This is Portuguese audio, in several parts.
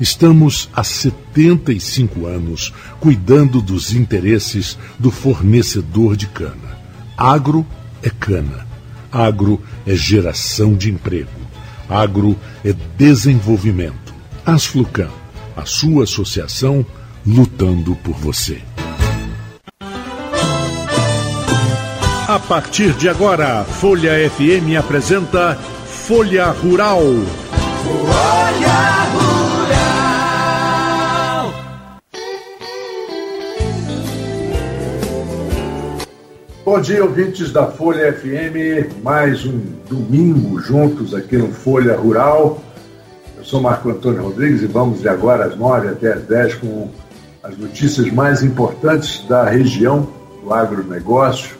Estamos há 75 anos cuidando dos interesses do fornecedor de cana. Agro é cana. Agro é geração de emprego. Agro é desenvolvimento. Asflucan, a sua associação lutando por você. A partir de agora, Folha FM apresenta Folha Rural. Folha Bom dia, ouvintes da Folha FM. Mais um domingo juntos aqui no Folha Rural. Eu sou Marco Antônio Rodrigues e vamos de agora às nove até às dez com as notícias mais importantes da região do agronegócio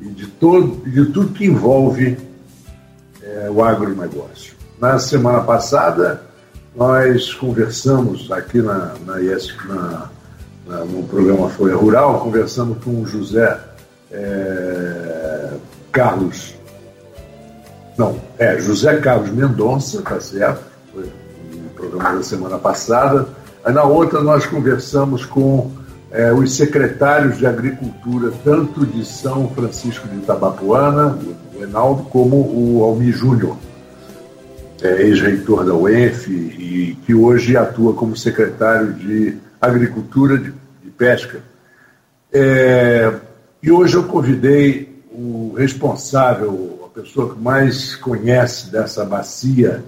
e de, todo, de tudo que envolve é, o agronegócio. Na semana passada, nós conversamos aqui na, na, na, na no programa Folha Rural, conversamos com o José é, Carlos. Não, é José Carlos Mendonça, tá certo? Foi no programa da semana passada. Aí na outra nós conversamos com é, os secretários de Agricultura, tanto de São Francisco de Itabapuana, o Enaldo, como o Almi Júnior, é, ex-reitor da UENF e que hoje atua como secretário de Agricultura de, de Pesca. É, e hoje eu convidei o responsável, a pessoa que mais conhece dessa bacia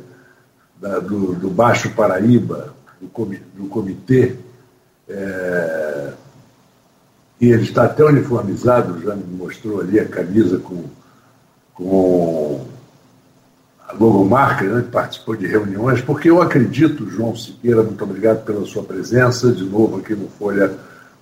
da, do, do, Baixo Paraíba, do, comitê, do comitê é, e ele está até uniformizado, já me mostrou ali a camisa com, com a logomarca, né, participou de reuniões, porque eu acredito, João Siqueira, muito obrigado pela sua presença de novo aqui no Folha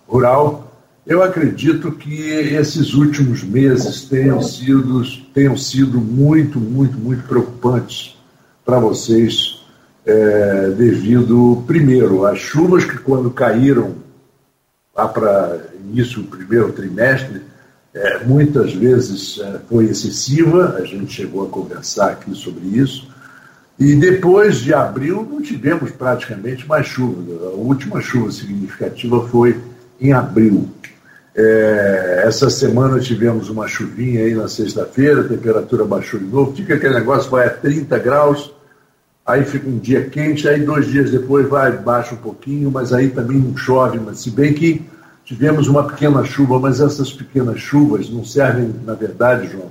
Rural. Eu acredito que esses últimos meses tenham sido, tenham sido muito, muito, muito preocupantes para vocês, é, devido, primeiro, às chuvas que, quando caíram lá para início do primeiro trimestre, é, muitas vezes é, foi excessiva, a gente chegou a conversar aqui sobre isso, e depois de abril não tivemos praticamente mais chuva. A última chuva significativa foi em abril. É, essa semana tivemos uma chuvinha aí na sexta-feira, a temperatura baixou de novo, fica aquele negócio, vai a 30 graus, aí fica um dia quente, aí dois dias depois vai, baixa um pouquinho, mas aí também não chove, mas se bem que tivemos uma pequena chuva, mas essas pequenas chuvas não servem, na verdade, João,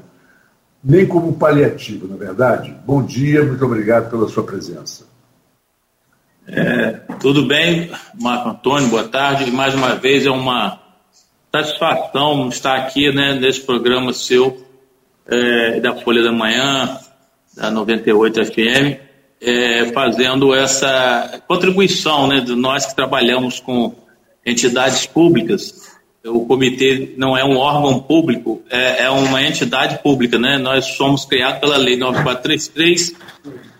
nem como paliativo, na verdade. Bom dia, muito obrigado pela sua presença. É, tudo bem, Marco Antônio, boa tarde. Mais uma vez é uma satisfação estar aqui né, nesse programa seu é, da Folha da Manhã, da 98 FM, é, fazendo essa contribuição né, de nós que trabalhamos com entidades públicas. O comitê não é um órgão público, é, é uma entidade pública. Né? Nós somos criados pela Lei 9433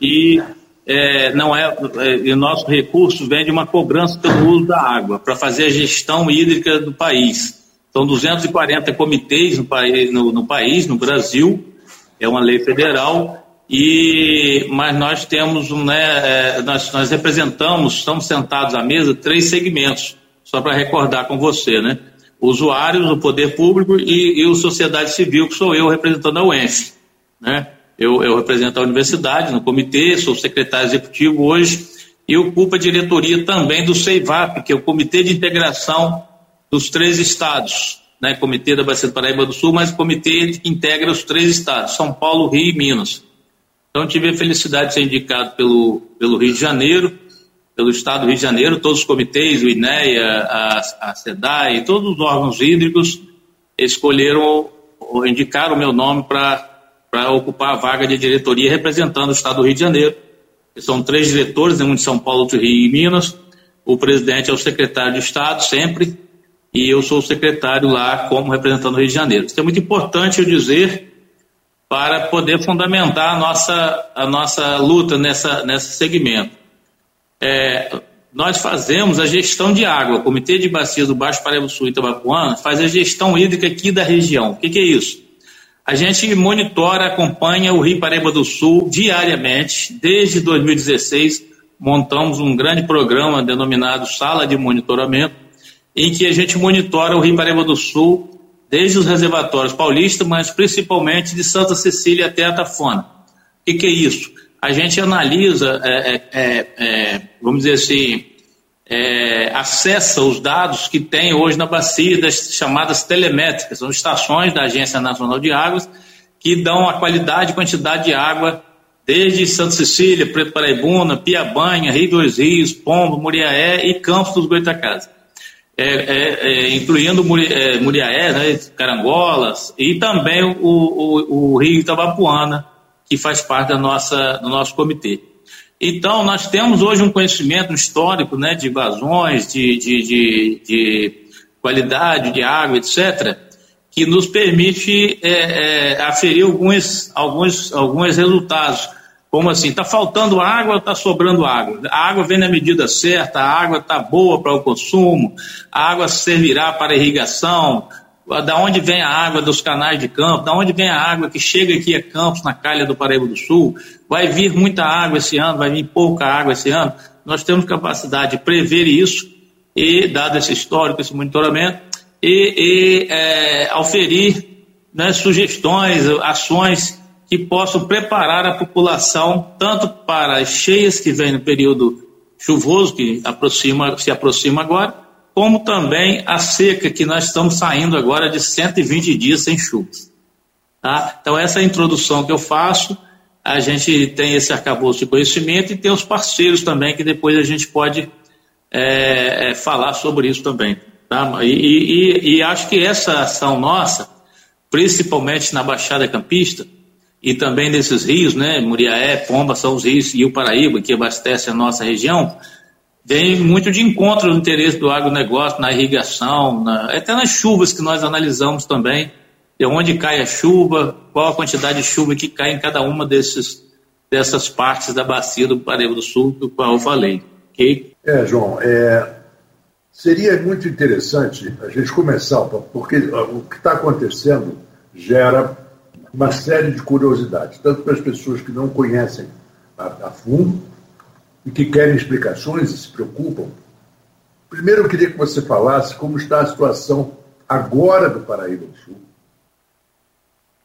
e é, não é, é, e nosso recurso vem de uma cobrança pelo uso da água, para fazer a gestão hídrica do país. São 240 comitês no, país, no, no país, no Brasil, é uma lei federal, e, mas nós temos, né, é, nós, nós representamos, estamos sentados à mesa, três segmentos, só para recordar com você, né? Usuários, o poder público e, e o sociedade civil, que sou eu representando a UENF, né? Eu, eu represento a universidade no comitê, sou secretário executivo hoje e ocupo a diretoria também do CEIVAP, que é o Comitê de Integração dos três estados, né, Comitê da Bacia do Paraíba do Sul, mas o comitê integra os três estados, São Paulo, Rio e Minas. Então tive a felicidade de ser indicado pelo, pelo Rio de Janeiro, pelo Estado do Rio de Janeiro, todos os comitês, o INEA, a, a SEDAI, todos os órgãos hídricos escolheram indicaram o meu nome para ocupar a vaga de diretoria representando o Estado do Rio de Janeiro. São três diretores, um de São Paulo, outro Rio e Minas. O presidente é o secretário de Estado, sempre, e eu sou o secretário lá como representante do Rio de Janeiro. Isso é muito importante eu dizer para poder fundamentar a nossa, a nossa luta nessa, nesse segmento. É, nós fazemos a gestão de água. O Comitê de Bacias do Baixo Paraíba Sul e Itabapuana faz a gestão hídrica aqui da região. O que, que é isso? A gente monitora, acompanha o Rio Paraíba do Sul diariamente. Desde 2016, montamos um grande programa denominado Sala de Monitoramento, em que a gente monitora o Rio Paraíba do Sul desde os reservatórios paulistas, mas principalmente de Santa Cecília até Atafona. O que, que é isso? A gente analisa, é, é, é, é vamos dizer assim, é, acessa os dados que tem hoje na bacia das chamadas telemétricas, são estações da Agência Nacional de Águas que dão a qualidade e quantidade de água desde Santa Cecília, Preto Paraibuna, Piabanha, Rio dos Rios, Pombo, Muriaé e Campos dos Goitacazes é, é, é, incluindo é, Muriaé, né, Carangolas, e também o, o, o, Rio Itabapuana, que faz parte da nossa, do nosso comitê. Então, nós temos hoje um conhecimento histórico né, de vazões, de, de, de, de qualidade de água, etc., que nos permite é, é, aferir alguns, alguns, alguns resultados como assim? Está faltando água ou está sobrando água? A água vem na medida certa, a água está boa para o consumo, a água servirá para irrigação. Da onde vem a água dos canais de campo? Da onde vem a água que chega aqui a Campos, na calha do Paraíba do Sul? Vai vir muita água esse ano, vai vir pouca água esse ano? Nós temos capacidade de prever isso e, dado esse histórico, esse monitoramento, e, e é, oferir né, sugestões, ações que possam preparar a população tanto para as cheias que vêm no período chuvoso, que aproxima, se aproxima agora, como também a seca que nós estamos saindo agora de 120 dias sem chuvas. Tá? Então, essa é a introdução que eu faço. A gente tem esse arcabouço de conhecimento e tem os parceiros também, que depois a gente pode é, é, falar sobre isso também. Tá? E, e, e acho que essa ação nossa, principalmente na Baixada Campista, e também nesses rios, né, Muriaé, Pomba, são os rios e o Paraíba, que abastece a nossa região, vem muito de encontro no interesse do agronegócio, na irrigação, na, até nas chuvas que nós analisamos também, de onde cai a chuva, qual a quantidade de chuva que cai em cada uma desses, dessas partes da bacia do Paraíba do Sul, do qual eu falei. Okay? É, João, é, seria muito interessante a gente começar, porque o que está acontecendo gera uma série de curiosidades, tanto para as pessoas que não conhecem a, a fundo e que querem explicações e se preocupam. Primeiro, eu queria que você falasse como está a situação agora do Paraíba do Sul,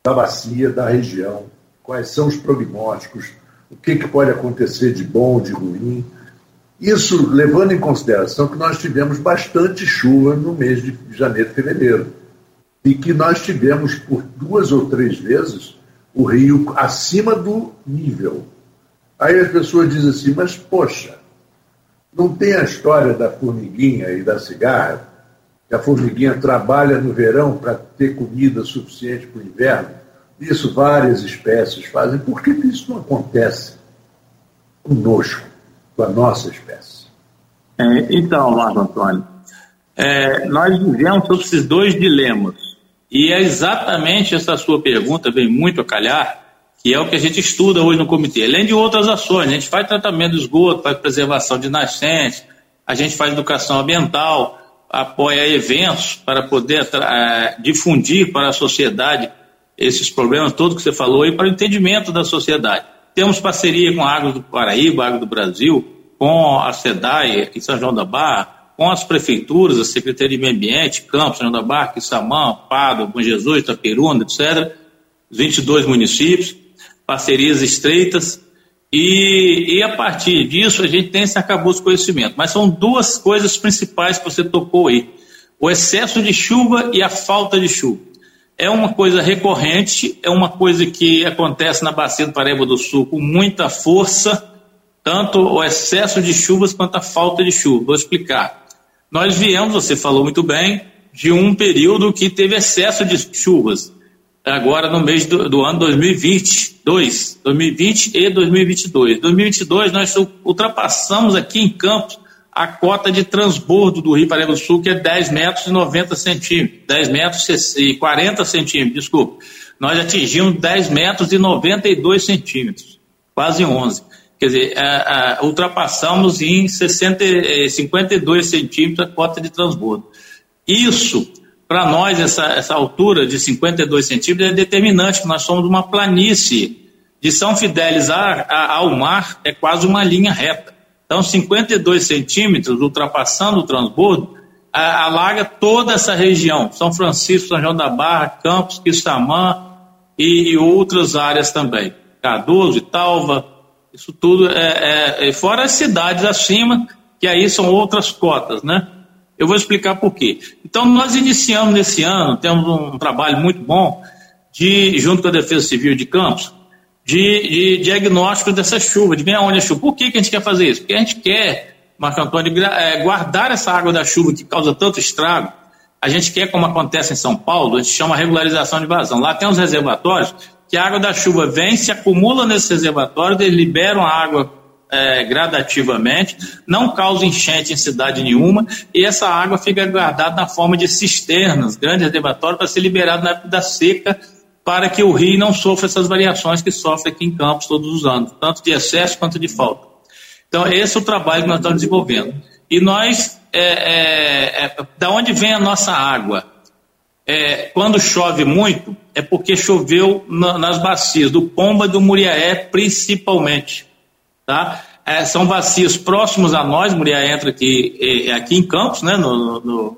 da bacia, da região, quais são os prognósticos, o que, que pode acontecer de bom, de ruim. Isso levando em consideração que nós tivemos bastante chuva no mês de janeiro e fevereiro e que nós tivemos por duas ou três vezes o rio acima do nível. Aí as pessoas dizem assim, mas poxa, não tem a história da formiguinha e da cigarra? Que a formiguinha trabalha no verão para ter comida suficiente para o inverno? Isso várias espécies fazem. Por que isso não acontece conosco, com a nossa espécie? É, então, Marco Antônio, é, nós vivemos sobre esses dois dilemas. E é exatamente essa sua pergunta, vem muito a calhar, que é o que a gente estuda hoje no comitê. Além de outras ações, a gente faz tratamento de esgoto, faz preservação de nascentes, a gente faz educação ambiental, apoia eventos para poder uh, difundir para a sociedade esses problemas todos que você falou e para o entendimento da sociedade. Temos parceria com a Água do Paraíba, a Água do Brasil, com a SEDAI em São João da Barra, com as prefeituras, a Secretaria de Meio Ambiente, Campos, São da Barca, Issamã, Pádua, Bom Jesus, Itaperuna, etc., 22 municípios, parcerias estreitas, e, e, a partir disso a gente tem esse acabou de conhecimento. Mas são duas coisas principais que você tocou aí: o excesso de chuva e a falta de chuva. É uma coisa recorrente, é uma coisa que acontece na bacia do Paraíba do Sul com muita força, tanto o excesso de chuvas quanto a falta de chuva. Vou explicar. Nós viemos, você falou muito bem, de um período que teve excesso de chuvas. agora no mês do, do ano 2022, 2020 e 2022. 2022 nós ultrapassamos aqui em Campos a cota de transbordo do Rio Paraíba do Sul, que é 10 metros e 90 centímetros, 10 metros e 40 centímetros, desculpa. Nós atingimos 10 metros e 92 centímetros, quase 11. Quer dizer, a, a, ultrapassamos em 60, 52 centímetros a cota de transbordo. Isso, para nós, essa, essa altura de 52 centímetros é determinante, nós somos uma planície. De São Fidélis a, a, ao mar é quase uma linha reta. Então, 52 centímetros, ultrapassando o transbordo, alaga toda essa região. São Francisco, São João da Barra, Campos, Quistamã e, e outras áreas também. Cardoso, Italva, isso tudo é, é, é, fora as cidades acima, que aí são outras cotas, né? Eu vou explicar por quê. Então, nós iniciamos nesse ano, temos um trabalho muito bom, de, junto com a Defesa Civil de Campos, de, de diagnóstico dessa chuva, de ver aonde a chuva. Por que, que a gente quer fazer isso? Porque a gente quer, Marco Antônio, é, guardar essa água da chuva que causa tanto estrago. A gente quer, como acontece em São Paulo, a gente chama regularização de vazão. Lá tem uns reservatórios que a água da chuva vem, se acumula nesse reservatório, eles liberam a água é, gradativamente, não causa enchente em cidade nenhuma, e essa água fica guardada na forma de cisternas, grandes reservatórios, para ser liberado na época da seca, para que o rio não sofra essas variações que sofre aqui em Campos todos os anos, tanto de excesso quanto de falta. Então, esse é o trabalho que nós estamos desenvolvendo. E nós, é, é, é, da onde vem a nossa água? é, quando chove muito, é porque choveu na, nas bacias do Pomba e do Muriaé, principalmente. Tá? É, são bacias próximos a nós, Muriaé entra aqui, é, é aqui em Campos, né, no, no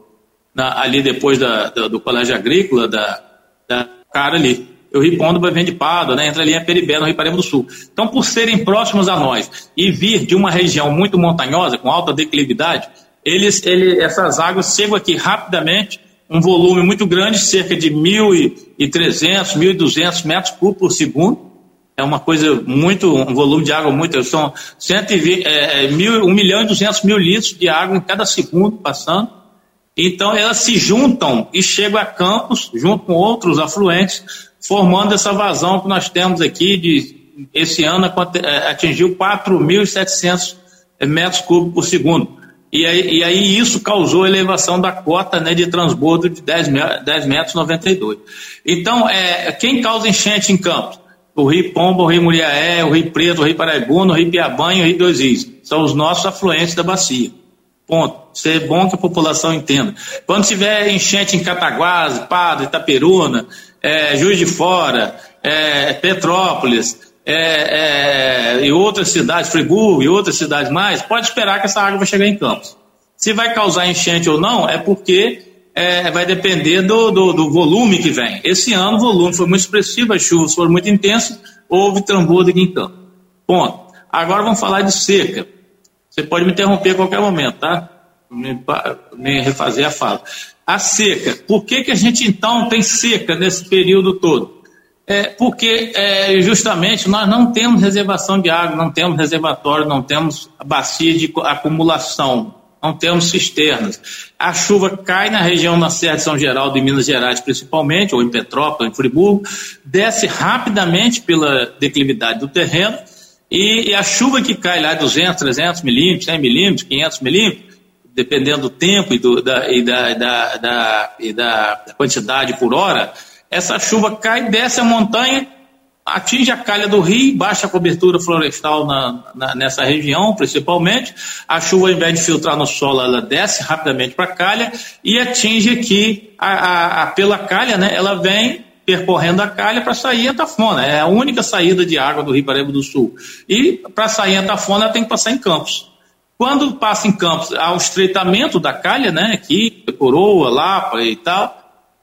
na, ali depois da, da, do Colégio Agrícola, da, da cara ali. O Rio Pomba vem de Pádua, né, entra ali em Peribé, no Rio Paraíba do Sul. Então, por serem próximos a nós e vir de uma região muito montanhosa, com alta declividade, eles, ele, essas águas chegam aqui rapidamente um volume muito grande, cerca de 1.300, 1.200 metros cúbicos por segundo. É uma coisa muito, um volume de água muito, são 120, é, é, mil, 1 milhão e 200 mil litros de água em cada segundo passando. Então elas se juntam e chegam a campos, junto com outros afluentes, formando essa vazão que nós temos aqui de esse ano é, atingiu 4.700 metros cúbicos por segundo. E aí, e aí, isso causou elevação da cota né, de transbordo de 10, 10 metros 92. Então, é, quem causa enchente em Campos? O Rio Pomba, o Rio Muriaé, o Rio Preto, o Rio Paraibuna, o Rio Piabanha e o Rio Dois Rios. São os nossos afluentes da bacia. Ponto. Isso é bom que a população entenda. Quando tiver enchente em Cataguás, Padre, Itaperuna, é, Juiz de Fora, é, Petrópolis, é, é, e outras cidades, Friburgo e outras cidades mais, pode esperar que essa água vai chegar em Campos. Se vai causar enchente ou não, é porque é, vai depender do, do, do, volume que vem. Esse ano o volume foi muito expressivo, as chuvas foram muito intensas, houve trambolho aqui em Campos. Ponto. Agora vamos falar de seca. Você pode me interromper a qualquer momento, tá? Me, me refazer a fala. A seca. Por que, que a gente então tem seca nesse período todo? É, porque é, justamente nós não temos reservação de água, não temos reservatório, não temos bacia de acumulação, não temos cisternas. A chuva cai na região da Serra de São Geraldo, em Minas Gerais principalmente, ou em Petrópolis, em Friburgo, desce rapidamente pela declividade do terreno, e, e a chuva que cai lá, 200, 300 milímetros, 100 milímetros, 500 milímetros, dependendo do tempo e, do, da, e, da, da, da, e da quantidade por hora, essa chuva cai, desce a montanha, atinge a calha do rio, baixa a cobertura florestal na, na, nessa região, principalmente. A chuva, ao invés de filtrar no solo, ela desce rapidamente para a calha e atinge aqui a, a, a, pela calha, né? Ela vem percorrendo a calha para sair a tafona. É a única saída de água do Rio Paraíba do Sul. E para sair a tafona, ela tem que passar em Campos. Quando passa em Campos, há o estreitamento da calha, né? Aqui, coroa, lapa e tal,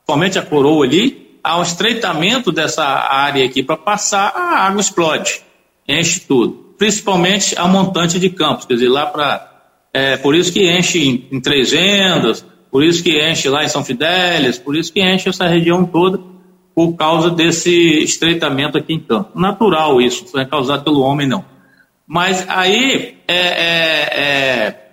somente a coroa ali, há um estreitamento dessa área aqui para passar, a água explode, enche tudo. Principalmente a montante de campos, quer dizer, lá para. É, por isso que enche em, em Três Vendas, por isso que enche lá em São Fidélis, por isso que enche essa região toda, por causa desse estreitamento aqui em campo. Natural isso, não é causado pelo homem, não. Mas aí, é, é, é,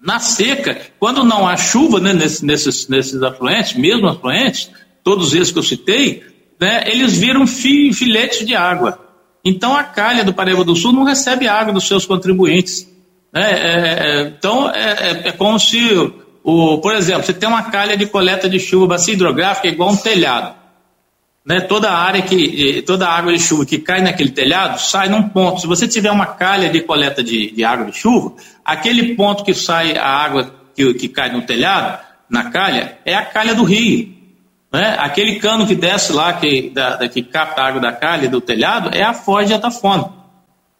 na seca, quando não há chuva né, nesses, nesses, nesses afluentes, mesmo afluentes, todos esses que eu citei, né, eles viram fi, filetes de água. Então a calha do Paraíba do Sul não recebe água dos seus contribuintes. Né? É, é, então é, é, é como se, o, por exemplo, você tem uma calha de coleta de chuva, bacia hidrográfica igual um telhado. Né? Toda a área que, toda a água de chuva que cai naquele telhado sai num ponto. Se você tiver uma calha de coleta de, de água de chuva, aquele ponto que sai a água que, que cai no telhado, na calha, é a calha do rio. Né? Aquele cano que desce lá, que, da, que capta a água da calha do telhado, é a foz de Atafona.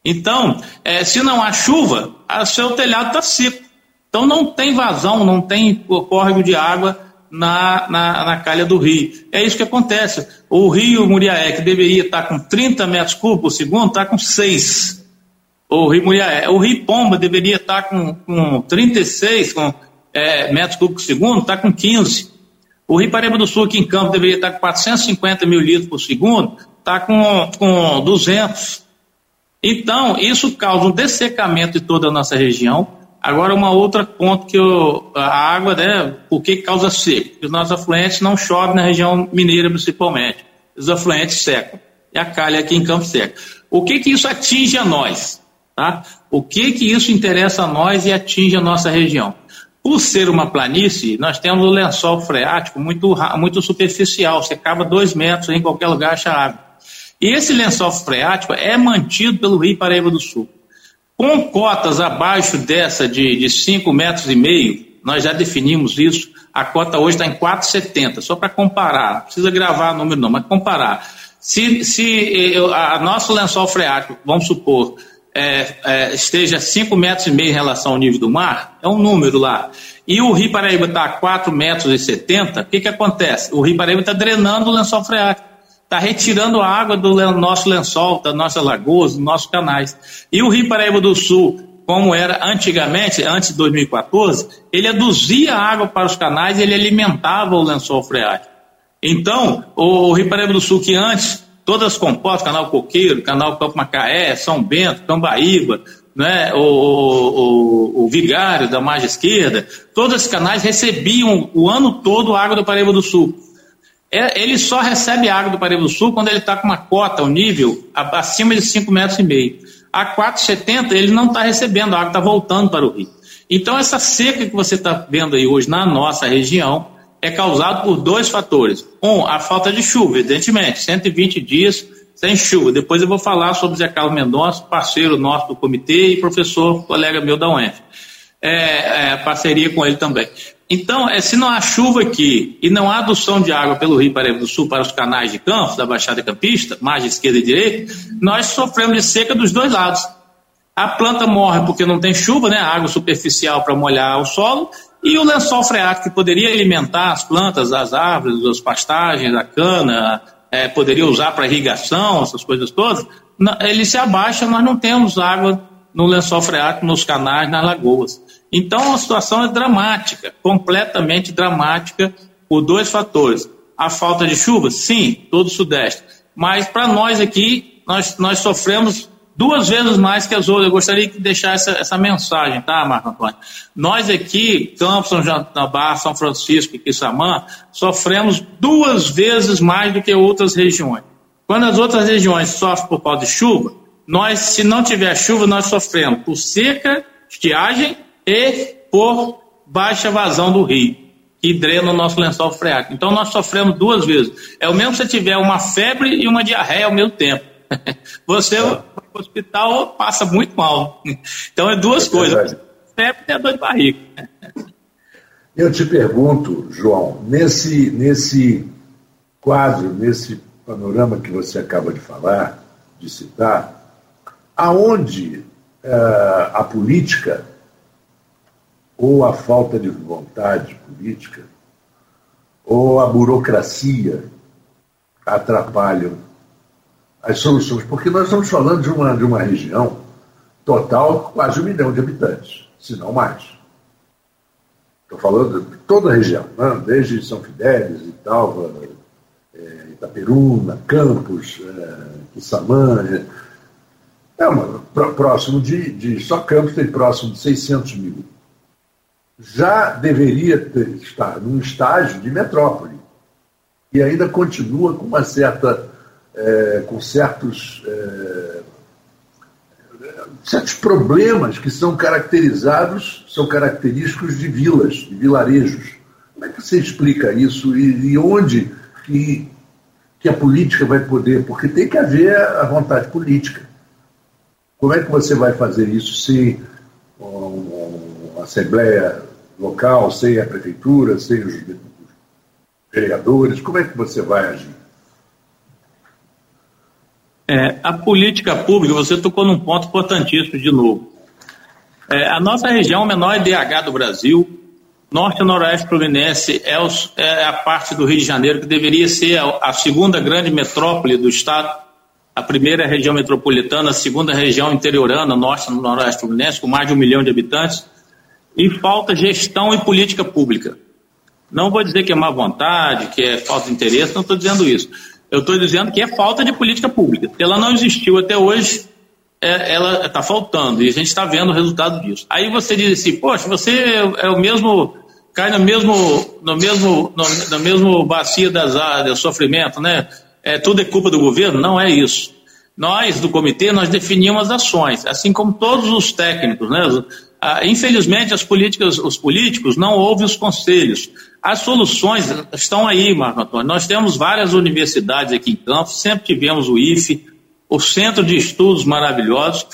Então, é, se não há chuva, o seu telhado está seco. Então não tem vazão, não tem córrego de água na, na, na, calha do rio. É isso que acontece. O rio Muriaé, que deveria estar com 30 metros cúbicos por segundo, está com 6. O rio Muriaé. O rio Pomba deveria estar com, com 36 com, é, metros cúbicos por segundo, está com 15. O rio Paraíba do Sul, aqui em Campo, deveria estar com 450 mil litros por segundo, está com, com 200. Então, isso causa um dessecamento de toda a nossa região. Agora, uma outra ponto que eu, a água, né, por que causa seco? Os nossos afluentes não chovem na região mineira, principalmente. Os afluentes secam. E a calha aqui em Campo seca. O que que isso atinge a nós? Tá? O que que isso interessa a nós e atinge a nossa região? Por ser uma planície, nós temos o lençol freático muito, muito superficial, você cava dois metros em qualquer lugar acha água. E esse lençol freático é mantido pelo Rio Paraíba do Sul. Com cotas abaixo dessa de 5 metros e meio, nós já definimos isso, a cota hoje está em 4,70, só para comparar, não precisa gravar número não, mas comparar. Se, se eh, a nosso lençol freático, vamos supor, é, é, esteja 5 metros e meio em relação ao nível do mar, é um número lá. E o Rio Paraíba está a 4 metros e 70, o que, que acontece? O Rio Paraíba está drenando o lençol freático, está retirando a água do nosso lençol, das nossas lagoas, dos nossos canais. E o Rio Paraíba do Sul, como era antigamente, antes de 2014, ele aduzia água para os canais e ele alimentava o lençol freático. Então, o Rio Paraíba do Sul, que antes todas as compostas, Canal Coqueiro, Canal Campo Macaé, São Bento, Cambaíba, né, o, o, o, Vigário da margem esquerda, todos esses canais recebiam o ano todo água do Paraíba do Sul. É, ele só recebe água do Paraíba do Sul quando ele está com uma cota, um nível, acima de 5 metros e meio. A 4,70 ele não está recebendo, a água está voltando para o rio. Então essa seca que você está vendo aí hoje na nossa região, é causado por dois fatores. Um, a falta de chuva, evidentemente, 120 dias sem chuva. Depois eu vou falar sobre Zé Carlos Mendonça, parceiro nosso do comitê e professor, colega meu da UENF. É, é, parceria com ele também. Então, é, se não há chuva aqui e não há adução de água pelo Rio Paraíba do Sul para os canais de campos, da Baixada Campista, margem esquerda e direita, nós sofremos de seca dos dois lados. A planta morre porque não tem chuva, né, água superficial para molhar o solo, e o lençol freático, que poderia alimentar as plantas, as árvores, as pastagens, a cana, é, poderia usar para irrigação, essas coisas todas, ele se abaixa, nós não temos água no lençol freático, nos canais, nas lagoas. Então a situação é dramática, completamente dramática, por dois fatores. A falta de chuva, sim, todo o Sudeste. Mas para nós aqui, nós, nós sofremos duas vezes mais que as outras. Eu gostaria de deixar essa, essa mensagem, tá, Marco Antônio? Nós aqui, Campos, São Barra, São Francisco e Quissamã, sofremos duas vezes mais do que outras regiões. Quando as outras regiões sofrem por causa de chuva, nós, se não tiver chuva, nós sofremos por seca, estiagem e por baixa vazão do rio, que drena o nosso lençol freático. Então nós sofremos duas vezes. É o mesmo se tiver uma febre e uma diarreia ao mesmo tempo. Você é. vai para o hospital passa muito mal. Então é duas é coisas. Febre e a dor de barriga. Eu te pergunto, João, nesse, nesse quadro, nesse panorama que você acaba de falar, de citar, aonde uh, a política ou a falta de vontade política ou a burocracia atrapalham as soluções, porque nós estamos falando de uma, de uma região total quase um milhão de habitantes, se não mais. Estou falando de toda a região, né? desde São Fidélis, Italva, é, Itaperuna, Campos, é, Quissamã. É, é uma, próximo de, de. Só Campos tem próximo de 600 mil. Já deveria ter, estar num estágio de metrópole. e ainda continua com uma certa, é, com certos, é, certos problemas que são caracterizados, são característicos de vilas, de vilarejos. Como é que você explica isso e, e onde que, que a política vai poder? Porque tem que haver a vontade política. Como é que você vai fazer isso se uma assembleia local, sem a prefeitura, sem os vereadores? Como é que você vai agir? É, a política pública, você tocou num ponto importantíssimo de novo. É, a nossa região, o menor IDH do Brasil, norte e noroeste fluminense, é, os, é, a parte do Rio de Janeiro que deveria ser a, a segunda grande metrópole do estado. A primeira região metropolitana, a segunda região interiorana, norte e noroeste fluminense, com mais de um milhão de habitantes. E falta gestão e política pública. Não vou dizer que é má vontade, que é falta de interesse, não estou dizendo isso. Eu estou dizendo que é falta de política pública. Ela não existiu até hoje, é, ela está faltando, e a gente está vendo o resultado disso. Aí você diz assim, poxa, você é, é o mesmo, cai no mesmo, no mesmo, no, no mesmo bacia das, do sofrimento, né? É, tudo é culpa do governo? Não é isso. Nós, do comitê, nós definimos as ações, assim como todos os técnicos, né? Ah, infelizmente, as políticas, os políticos não ouvem os conselhos. As soluções estão aí, Marco Antônio. Nós temos várias universidades aqui em Campos, sempre tivemos o IFE, o Centro de Estudos maravilhosos,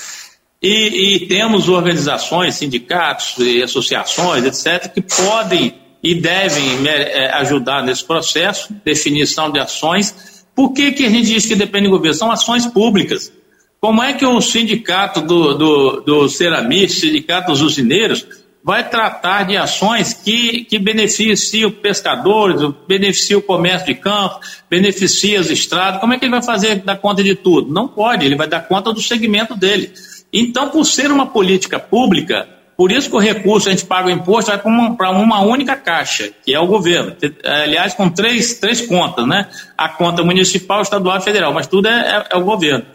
e, e temos organizações, sindicatos e associações, etc., que podem e devem é, ajudar nesse processo, definição de ações. Por que, que a gente diz que depende do governo? São ações públicas. Como é que o sindicato do, do, do sindicato dos usineiros, vai tratar de ações que, que beneficiam pescadores, beneficiam o comércio de campo, beneficiam as estradas. Como é que ele vai fazer dar conta de tudo? Não pode, ele vai dar conta do segmento dele. Então, por ser uma política pública, por isso que o recurso, a gente paga o imposto, vai para uma, uma, única caixa, que é o governo. Aliás, com três, três contas, né? A conta municipal, estadual e federal, mas tudo é, é, é o governo.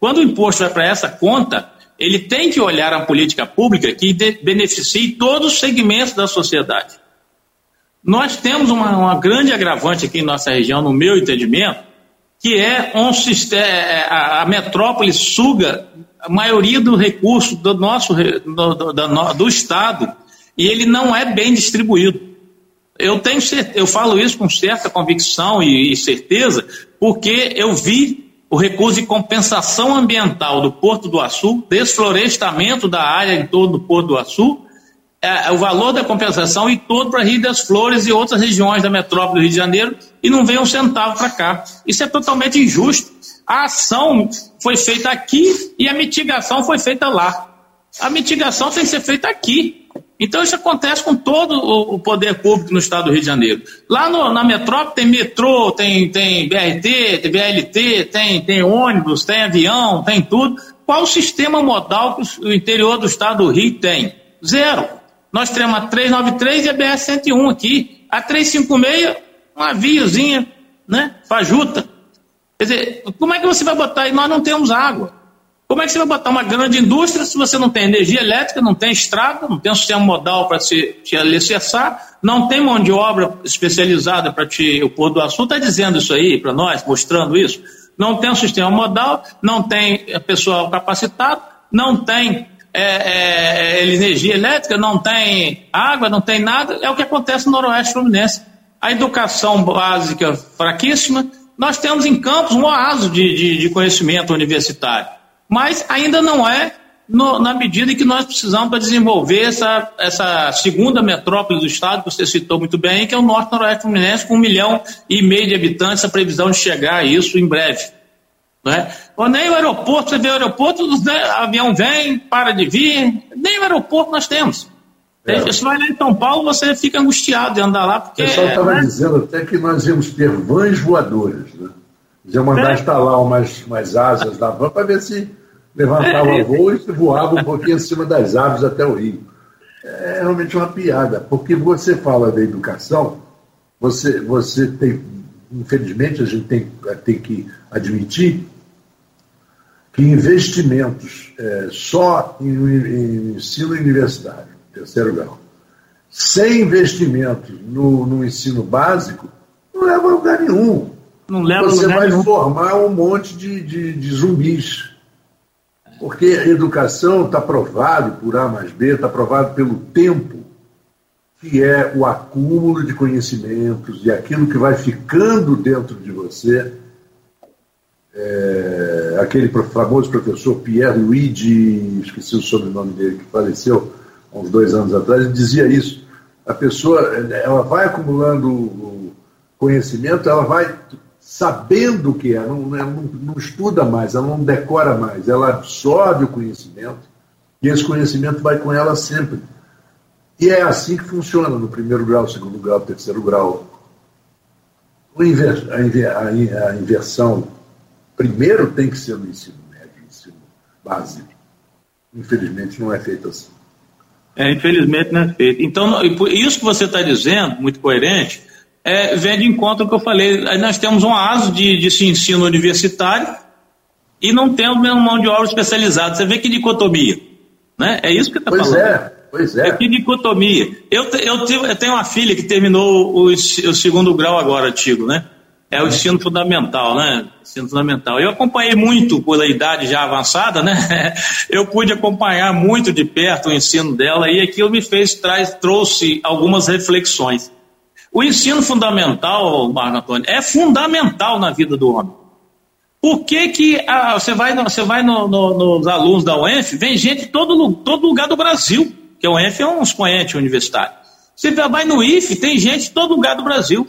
Quando o imposto vai para essa conta, ele tem que olhar a política pública que beneficie todos os segmentos da sociedade. Nós temos uma, uma grande agravante aqui em nossa região, no meu entendimento, que é um sistema, é, é, a, metrópole suga a maioria do recurso do nosso do, do, do Estado e ele não é bem distribuído. Eu tenho eu falo isso com certa convicção e, e certeza, porque eu vi o recurso de compensação ambiental do Porto do Açu, desflorestamento da área em torno do Porto do Açu, é, o valor da compensação e todo para Rio das Flores e outras regiões da metrópole do Rio de Janeiro e não vem um centavo para cá. Isso é totalmente injusto. A ação foi feita aqui e a mitigação foi feita lá. A mitigação tem que ser feita aqui. Então isso acontece com todo o poder público no estado do Rio de Janeiro. Lá no, na metrópole tem metrô, tem, tem BRT, tem BLT, tem, tem ônibus, tem avião, tem tudo. Qual o sistema modal que o interior do estado do Rio tem? Zero. Nós temos a 393 e a BR-101 aqui. A 356, uma viazinha, né? Fajuta. Quer dizer, como é que você vai botar aí? Nós não temos água. Como é que você vai botar uma grande indústria se você não tem energia elétrica, não tem estrada, não tem um sistema modal para se te alicerçar, não tem mão de obra especializada para te. O Porto do Açul está dizendo isso aí para nós, mostrando isso. Não tem um sistema modal, não tem pessoal capacitado, não tem é, é, energia elétrica, não tem água, não tem nada. É o que acontece no Noroeste Fluminense. A educação básica fraquíssima. Nós temos em Campos um oásis de, de, de conhecimento universitário mas ainda não é no, na medida em que nós precisamos para desenvolver essa, essa segunda metrópole do estado, que você citou muito bem, que é o Norte Noroeste Fluminense, com um milhão e meio de habitantes, a previsão de chegar a isso em breve. Né? Ou nem o aeroporto, você vê o aeroporto, o avião vem, para de vir, nem o aeroporto nós temos. É. Você vai lá em São Paulo, você fica angustiado de andar lá, porque. O pessoal estava né? dizendo até que nós íamos ter vans voadoras, né? Iam mandar é. instalar umas, umas asas na van para ver se levantava é, voo e voava um pouquinho acima das aves até o rio. É realmente uma piada, porque você fala da educação, você, você tem, infelizmente, a gente tem, tem que admitir que investimentos é, só em, em, ensino universitário, terceiro grau, sem investimentos no, no ensino básico, não leva a lugar nenhum. Não leva Você lugar vai nenhum. formar um monte de, de, de zumbis. Porque a educação está provado por A mais B, está provado pelo tempo, que é o acúmulo de conhecimentos e aquilo que vai ficando dentro de você. É, aquele famoso professor Pierre Luigi, esqueci o sobrenome dele, que faleceu há uns dois anos atrás, ele dizia isso. A pessoa ela vai acumulando conhecimento, ela vai sabendo o que é, não, não, não, estuda mais, ela não decora mais, ela absorve o conhecimento e esse conhecimento vai com ela sempre. E é assim que funciona no primeiro grau, segundo grau, terceiro grau. A, inversão, primeiro tem que ser no ensino médio, no ensino básico. Infelizmente não é feito assim. É, infelizmente não é feito. Então, isso que você está dizendo, muito coerente, é, vem de encontro ao que eu falei. Aí nós temos um aso de, de ensino universitário e não temos mesmo mão de obra especializada. Você vê que dicotomia. Né? É isso que está falando. Pois é, pois é. é que dicotomia. Eu, eu, eu, tenho uma filha que terminou o, o segundo grau agora, Tigo, né? É o ensino fundamental, né? Ensino fundamental. Eu acompanhei muito pela idade já avançada, né? Eu pude acompanhar muito de perto o ensino dela e aquilo me fez, traz, trouxe algumas reflexões. O ensino fundamental, Marco Antônio, é fundamental na vida do homem. Por que, que ah, você vai, você vai no, no, nos alunos da UENF, vem gente de todo, todo lugar do Brasil, que a UENF é um expoente universitário. Você vai no IFE, tem gente de todo lugar do Brasil.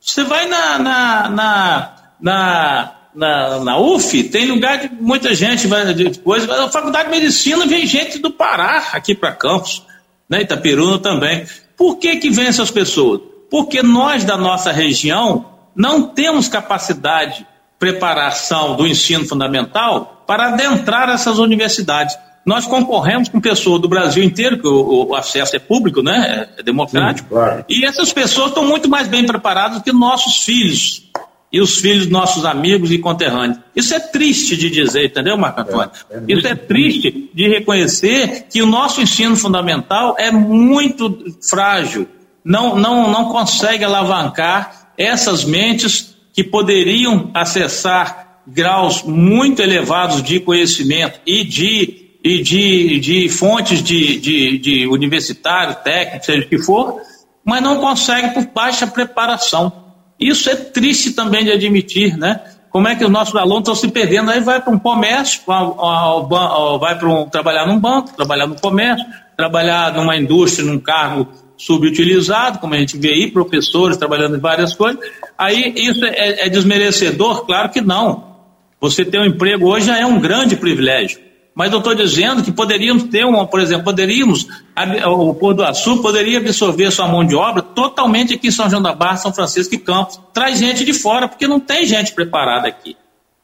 Você vai na, na, na, na, na, na UF, tem lugar de muita gente, de coisa. Na Faculdade de Medicina vem gente do Pará aqui para Campos, né? Itaperuna também. Por que, que vem essas pessoas? Porque nós da nossa região não temos capacidade, preparação do ensino fundamental para adentrar essas universidades. Nós concorremos com pessoas do Brasil inteiro, que o, o acesso é público, né? é democrático. Sim, claro. E essas pessoas estão muito mais bem preparadas que nossos filhos e os filhos dos nossos amigos e conterrâneos. Isso é triste de dizer, entendeu, Marco Antônio? É, é Isso é triste de reconhecer que o nosso ensino fundamental é muito frágil, não, não, não consegue alavancar essas mentes que poderiam acessar graus muito elevados de conhecimento e de e de, de fontes de, de, de universitário, técnico, seja o que for, mas não consegue por baixa preparação. Isso é triste também de admitir, né? Como é que os nossos alunos estão se perdendo? Aí vai para um comércio, vai para um, trabalhar num banco, trabalhar no comércio, trabalhar numa indústria, num cargo subutilizado, como a gente vê aí, professores trabalhando em várias coisas. Aí isso é, é desmerecedor? Claro que não. Você ter um emprego hoje já é um grande privilégio. Mas eu estou dizendo que poderíamos ter uma, por exemplo, poderíamos, o Pôr do Açu poderia absorver sua mão de obra totalmente aqui em São João da Barra, São Francisco e Campos. Traz gente de fora, porque não tem gente preparada aqui.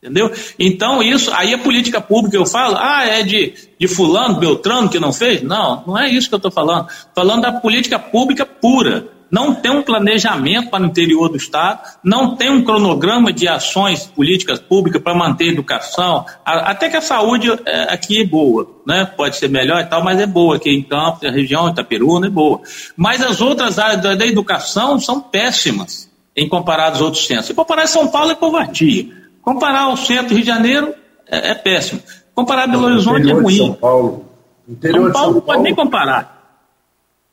Entendeu? Então, isso, aí a política pública, eu falo, ah, é de, de fulano, Beltrano que não fez? Não, não é isso que eu estou falando. Falando da política pública pura não tem um planejamento para o interior do Estado, não tem um cronograma de ações políticas públicas para manter a educação, até que a saúde é, aqui é boa, né? pode ser melhor e tal, mas é boa aqui em Campos, a região Itaperuna é boa. Mas as outras áreas da, educação são péssimas em comparar aos outros centros. Se comparar São Paulo é covardia. Comparar o centro do Rio de Janeiro é, é péssimo. Comparar Belo Horizonte é ruim. São Paulo, interior São Paulo, São Paulo não pode nem comparar.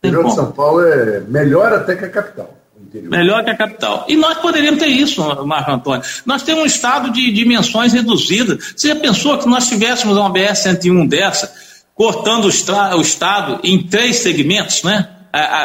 O interior de São Paulo é melhor até que a capital. Melhor que a capital. E nós poderíamos ter isso, Marco Antônio. Nós temos um estado de dimensões reduzidas. Você já pensou que nós tivéssemos uma BR-101 dessa, cortando o, o estado em três segmentos, né?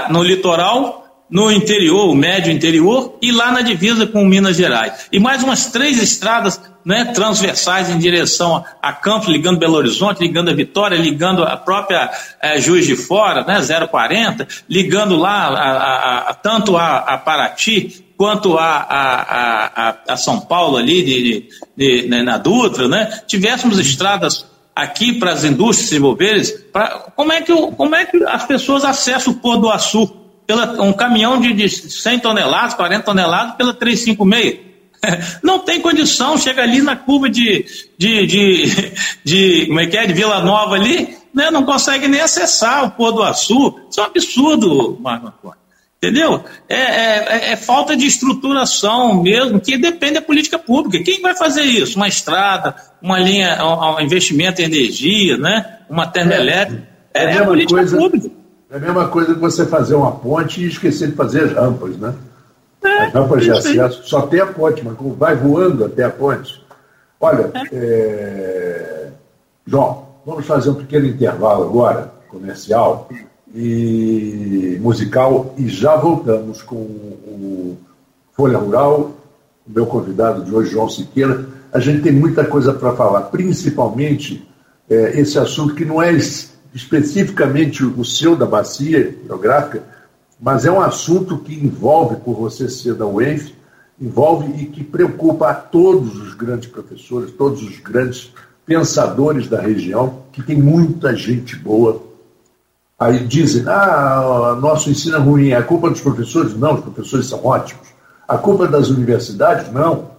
no litoral, no interior, o médio interior, e lá na divisa com Minas Gerais. E mais umas três estradas né, transversais em direção a Campos, ligando Belo Horizonte, ligando a Vitória, ligando a própria é, Juiz de Fora, né, 040, ligando lá a, a, a, tanto a, Paraty quanto a, São Paulo ali de, de, de, né, na Dutra, né, tivéssemos estradas aqui para as indústrias se envolverem, pra, como, é que, como é que as pessoas acessam o Pôr do Açu? Pela, um caminhão de, de 100 toneladas, 40 toneladas, pela 356. Não tem condição, chega ali na curva de, de, de, de, como é que é, de Vila Nova ali, né, não consegue nem acessar o Pôr do Açu. Isso é um absurdo, Marco Antônio. Entendeu? É, é, é, falta de estruturação mesmo, que depende da política pública. Quem vai fazer isso? Uma estrada, uma linha, um, um investimento em energia, né? uma termoelétrica. É, é, é a política coisa, pública. É a mesma coisa que você fazer uma ponte e esquecer de fazer as rampas, né? É, as rampas de acesso, só tem a ponte, mas vai voando até a ponte. Olha, é. é... João, vamos fazer um pequeno intervalo agora, comercial e musical, e já voltamos com o Folha Rural, o meu convidado de hoje, João Siqueira. A gente tem muita coisa para falar, principalmente é, esse assunto que não é especificamente o seu da bacia hidrográfica, mas é um assunto que envolve, por você ser da UENF, envolve e que preocupa a todos os grandes professores, todos os grandes pensadores da região, que tem muita gente boa. Aí dizem, ah, nosso ensino é ruim, é culpa dos professores? Não, os professores são ótimos. A culpa é das universidades? Não,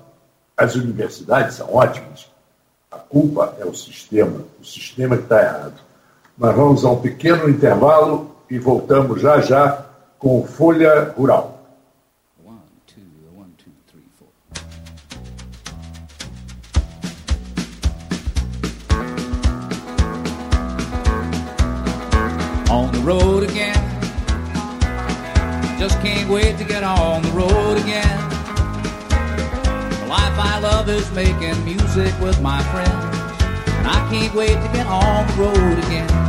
as universidades são ótimas. A culpa é o sistema, o sistema que está errado. Nós vamos a um pequeno intervalo e voltamos já já com Folha Rural. On the road again. Just can't wait to get on the road again. The life I love is making music with my friends. And I can't wait to get on the road again.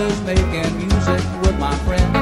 Is making music with my friends,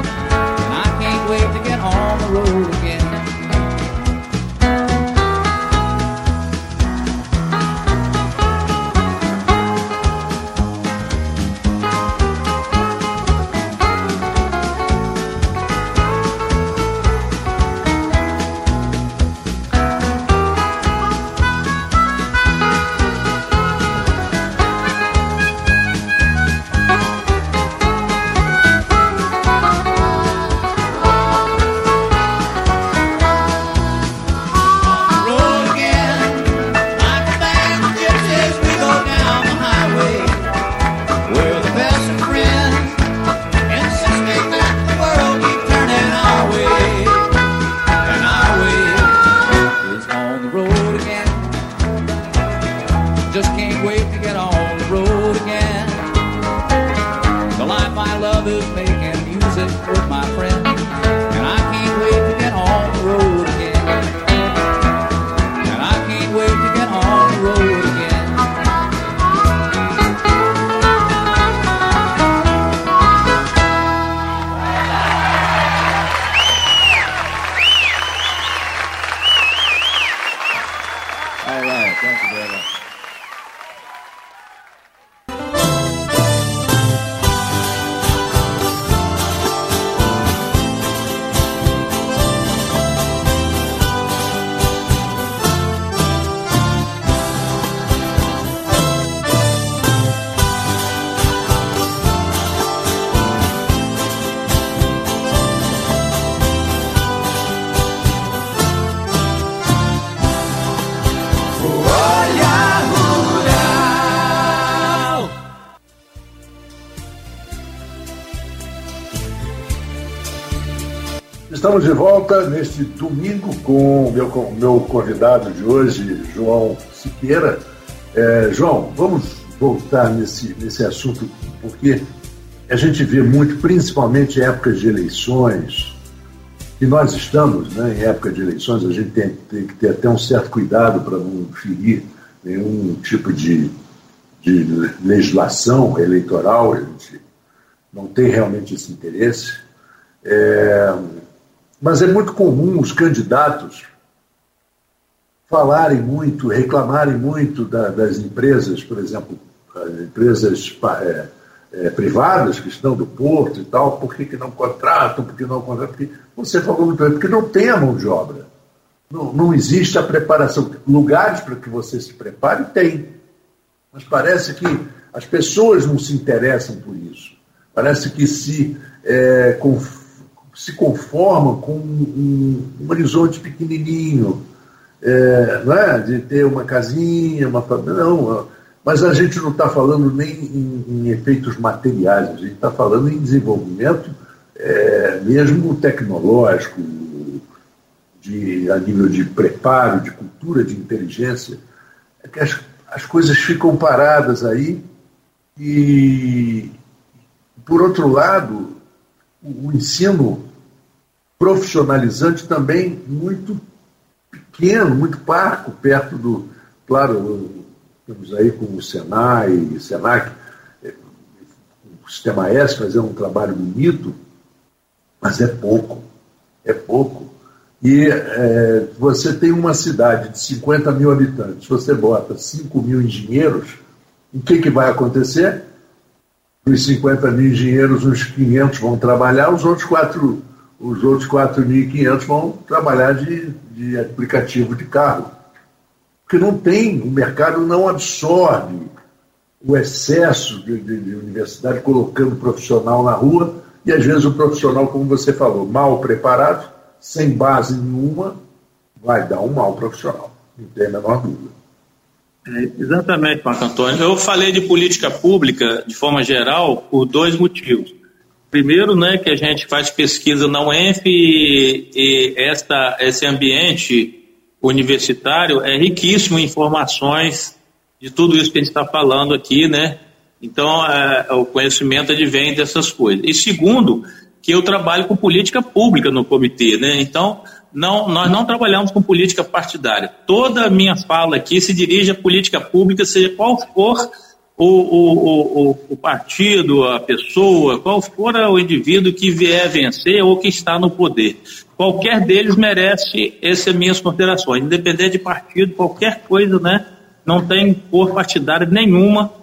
Estamos de volta neste domingo com o meu, meu convidado de hoje, João Siqueira. É, João, vamos voltar nesse, nesse assunto, porque a gente vê muito, principalmente em épocas de eleições, e nós estamos né, em época de eleições, a gente tem, tem que ter até um certo cuidado para não ferir nenhum tipo de, de legislação eleitoral, a gente não tem realmente esse interesse. É, mas é muito comum os candidatos falarem muito, reclamarem muito da, das empresas, por exemplo, empresas é, é, privadas que estão do porto e tal, por que, que não contratam, por que não contratam, porque você falou muito bem, porque não tem a mão de obra. Não, não existe a preparação. Lugares para que você se prepare, tem. Mas parece que as pessoas não se interessam por isso. Parece que se, é, se conformam com um, um horizonte pequenininho, é, não é? de ter uma casinha, uma família. Não, mas a gente não está falando nem em, em, efeitos materiais, a gente está falando em desenvolvimento é, mesmo tecnológico, de, a nível de preparo, de cultura, de inteligência. É que as, as coisas ficam paradas aí e, por outro lado, o, o ensino profissionalizante também muito pequeno, muito parco, perto do. Claro, estamos aí com o Senai, Senac, é, o Sistema S fazendo um trabalho bonito, mas é pouco, é pouco. E é, você tem uma cidade de 50 mil habitantes, você bota 5 mil engenheiros, o que, que vai acontecer? Dos 50 mil engenheiros, uns 500 vão trabalhar, os outros 4 os outros 4.500 vão trabalhar de, de aplicativo de carro. Porque não tem, o mercado não absorve o excesso de, de, de universidade colocando profissional na rua e às vezes o profissional, como você falou, mal preparado, sem base nenhuma, vai dar um mal profissional. Não tem a menor dúvida. É, exatamente, Marco Antônio. Eu falei de política pública, de forma geral, por dois motivos. Primeiro, né, que a gente faz pesquisa na UENF e, e esta, esse ambiente universitário é riquíssimo em informações de tudo isso que a gente está falando aqui, né? Então, é, o conhecimento advém dessas coisas. E segundo, que eu trabalho com política pública no comitê, né? Então, não, nós não trabalhamos com política partidária. Toda a minha fala aqui se dirige à política pública, seja qual for o, o, o, o partido, a pessoa, qual for o indivíduo que vier vencer ou que está no poder. Qualquer deles merece essas minhas considerações, independente de partido, qualquer coisa, né? Não tem cor partidária nenhuma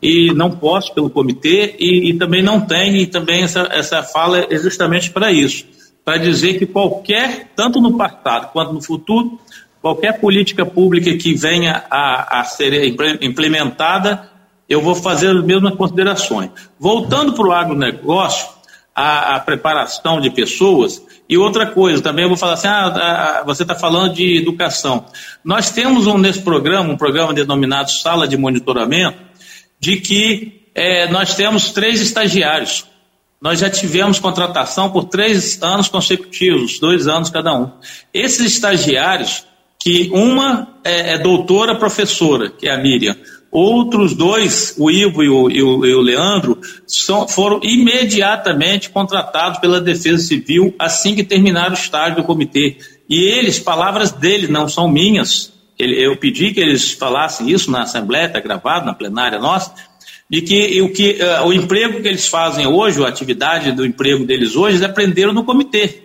e não posso pelo comitê e, e também não tem e também essa, essa fala é justamente para isso, para dizer que qualquer, tanto no passado quanto no futuro, qualquer política pública que venha a, a ser implementada eu vou fazer as mesmas considerações. Voltando para o agronegócio, a, a, preparação de pessoas, e outra coisa, também eu vou falar assim, ah, ah você está falando de educação. Nós temos um, nesse programa, um programa denominado Sala de Monitoramento, de que é, nós temos três estagiários. Nós já tivemos contratação por três anos consecutivos, dois anos cada um. Esses estagiários, que uma é, é doutora professora, que é a Miriam, Outros dois, o Ivo e o, e o, e o Leandro, são, foram imediatamente contratados pela Defesa Civil assim que terminaram o estágio do comitê. E eles, palavras deles, não são minhas. Eu pedi que eles falassem isso na Assembleia, está gravado na plenária nossa, de que o, que, uh, o emprego que eles fazem hoje, a atividade do emprego deles hoje, eles aprenderam no comitê.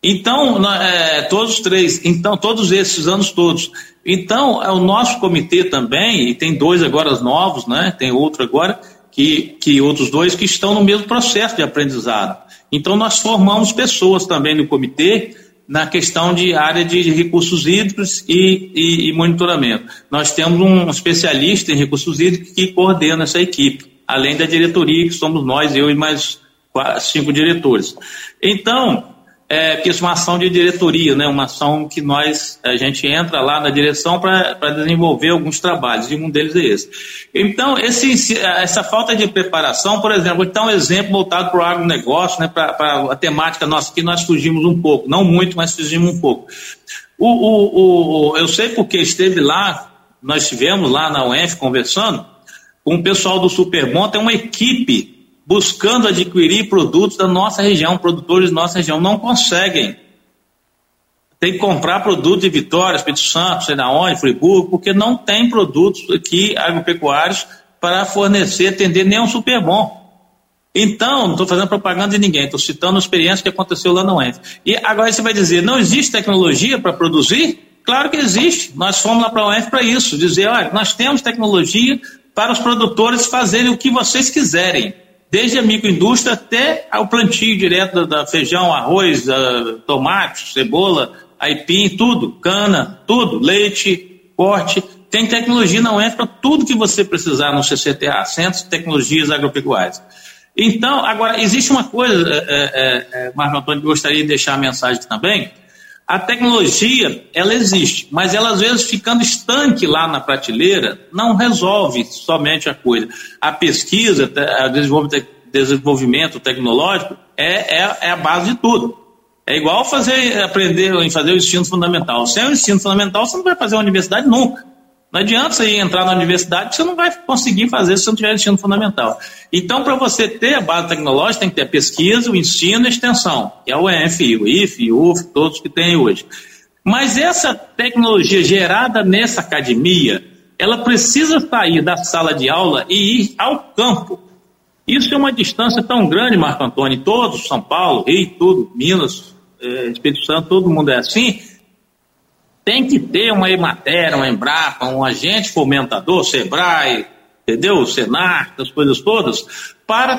Então, é, todos os três, então, todos esses anos todos. Então, é o nosso comitê também, e tem dois agora novos, né? Tem outro agora, que, que outros dois que estão no mesmo processo de aprendizado. Então, nós formamos pessoas também no comitê na questão de área de recursos hídricos e, e, e monitoramento. Nós temos um especialista em recursos hídricos que coordena essa equipe, além da diretoria, que somos nós, eu e mais cinco diretores. Então, é, que isso é uma ação de diretoria, né? uma ação que nós, a gente entra lá na direção para desenvolver alguns trabalhos, e um deles é esse. Então, esse, essa falta de preparação, por exemplo, dar um exemplo voltado para o agronegócio, né? para a temática nossa aqui, nós fugimos um pouco, não muito, mas fugimos um pouco. O, o, o, eu sei porque esteve lá, nós estivemos lá na UENF conversando com o pessoal do Superbom, tem uma equipe buscando adquirir produtos da nossa região, produtores da nossa região não conseguem. Tem que comprar produtos de Vitória, Espírito Santo, sei da onde, Friburgo, porque não tem produtos aqui agropecuários para fornecer, atender nem um super bom. Então, não estou fazendo propaganda de ninguém, estou citando a experiência que aconteceu lá no UENF. E agora você vai dizer, não existe tecnologia para produzir? Claro que existe. Nós fomos lá para a UF para isso, dizer, olha, nós temos tecnologia para os produtores fazerem o que vocês quiserem, desde a microindústria até o plantio direto da feijão, arroz, tomate, cebola, aipim, tudo, cana, tudo, leite, corte. Tem tecnologia na UF para tudo que você precisar no CCTA, Centro de Tecnologias Agropecuárias. Então, agora, existe uma coisa, é, é, é, Marco Antônio, que gostaria de deixar a mensagem também. A tecnologia, ela existe, mas ela às vezes ficando estanque lá na prateleira, não resolve somente a coisa. A pesquisa, o desenvolvimento tecnológico é, é, é a base de tudo. É igual fazer, aprender em fazer o ensino fundamental. Sem o ensino fundamental, você não vai fazer a universidade nunca. Não adianta você entrar na universidade, você não vai conseguir fazer se você não tiver ensino fundamental. Então, para você ter a base tecnológica, tem que ter a pesquisa, o ensino e a extensão, que é o ENF, o IF, o UF, todos que tem hoje. Mas essa tecnologia gerada nessa academia, ela precisa sair da sala de aula e ir ao campo. Isso é uma distância tão grande, Marco Antônio, todos, São Paulo, Rio, tudo, Minas, é, Espírito Santo, todo mundo é assim, tem que ter uma Emater, uma Embrapa, um agente fomentador, Sebrae, entendeu? Senar, as coisas todas, para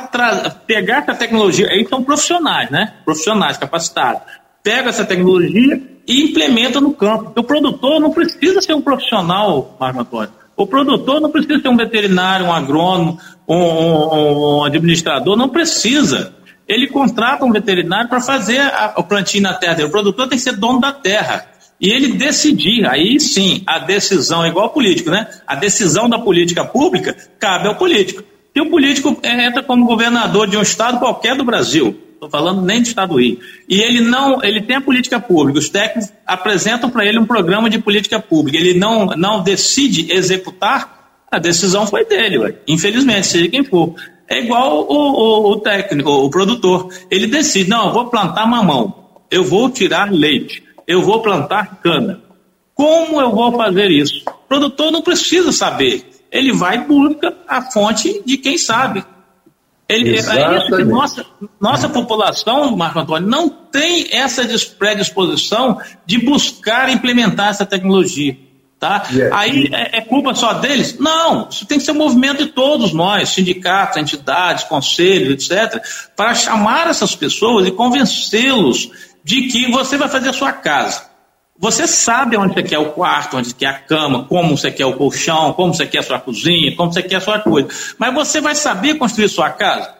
pegar essa tecnologia. Aí são profissionais, né? Profissionais capacitados. Pega essa tecnologia e implementa no campo. O produtor não precisa ser um profissional, Marco Antônio. O produtor não precisa ser um veterinário, um agrônomo, um, um, um administrador, não precisa. Ele contrata um veterinário para fazer a, o plantio na terra. O produtor tem que ser dono da terra e ele decidir, aí sim, a decisão é igual ao político, né? A decisão da política pública cabe ao político. E o político entra como governador de um estado qualquer do Brasil, estou falando nem do estado do Rio, e ele não, ele tem a política pública, os técnicos apresentam para ele um programa de política pública, ele não, não decide executar, a decisão foi dele, ué. infelizmente, seja quem for. É igual o, o, o técnico, o produtor, ele decide, não, eu vou plantar mamão, eu vou tirar leite eu vou plantar cana. Como eu vou fazer isso? O produtor não precisa saber. Ele vai e busca a fonte de quem sabe. Ele, é isso que nossa, nossa população, Marco Antônio, não tem essa predisposição de buscar implementar essa tecnologia. Tá? Yeah. Aí é, é, culpa só deles? Não, isso tem que ser um movimento de todos nós, sindicatos, entidades, conselhos, etc., para chamar essas pessoas e convencê-los de que você vai fazer a sua casa. Você sabe onde você quer o quarto, onde você quer a cama, como você quer o colchão, como você quer a sua cozinha, como você quer a sua coisa. Mas você vai saber construir sua casa?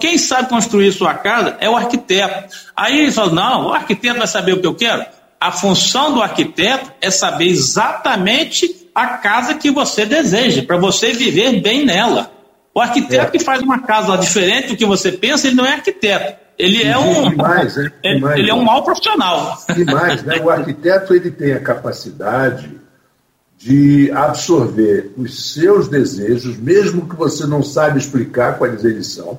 Quem sabe construir sua casa é o arquiteto. Aí ele fala: não, o arquiteto vai saber o que eu quero. A função do arquiteto é saber exatamente a casa que você deseja, para você viver bem nela. O arquiteto é. que faz uma casa diferente do que você pensa, ele não é arquiteto. Ele é um. Demais, né? Demais, ele é um mau profissional. Demais, né? O arquiteto ele tem a capacidade de absorver os seus desejos, mesmo que você não saiba explicar quais eles são,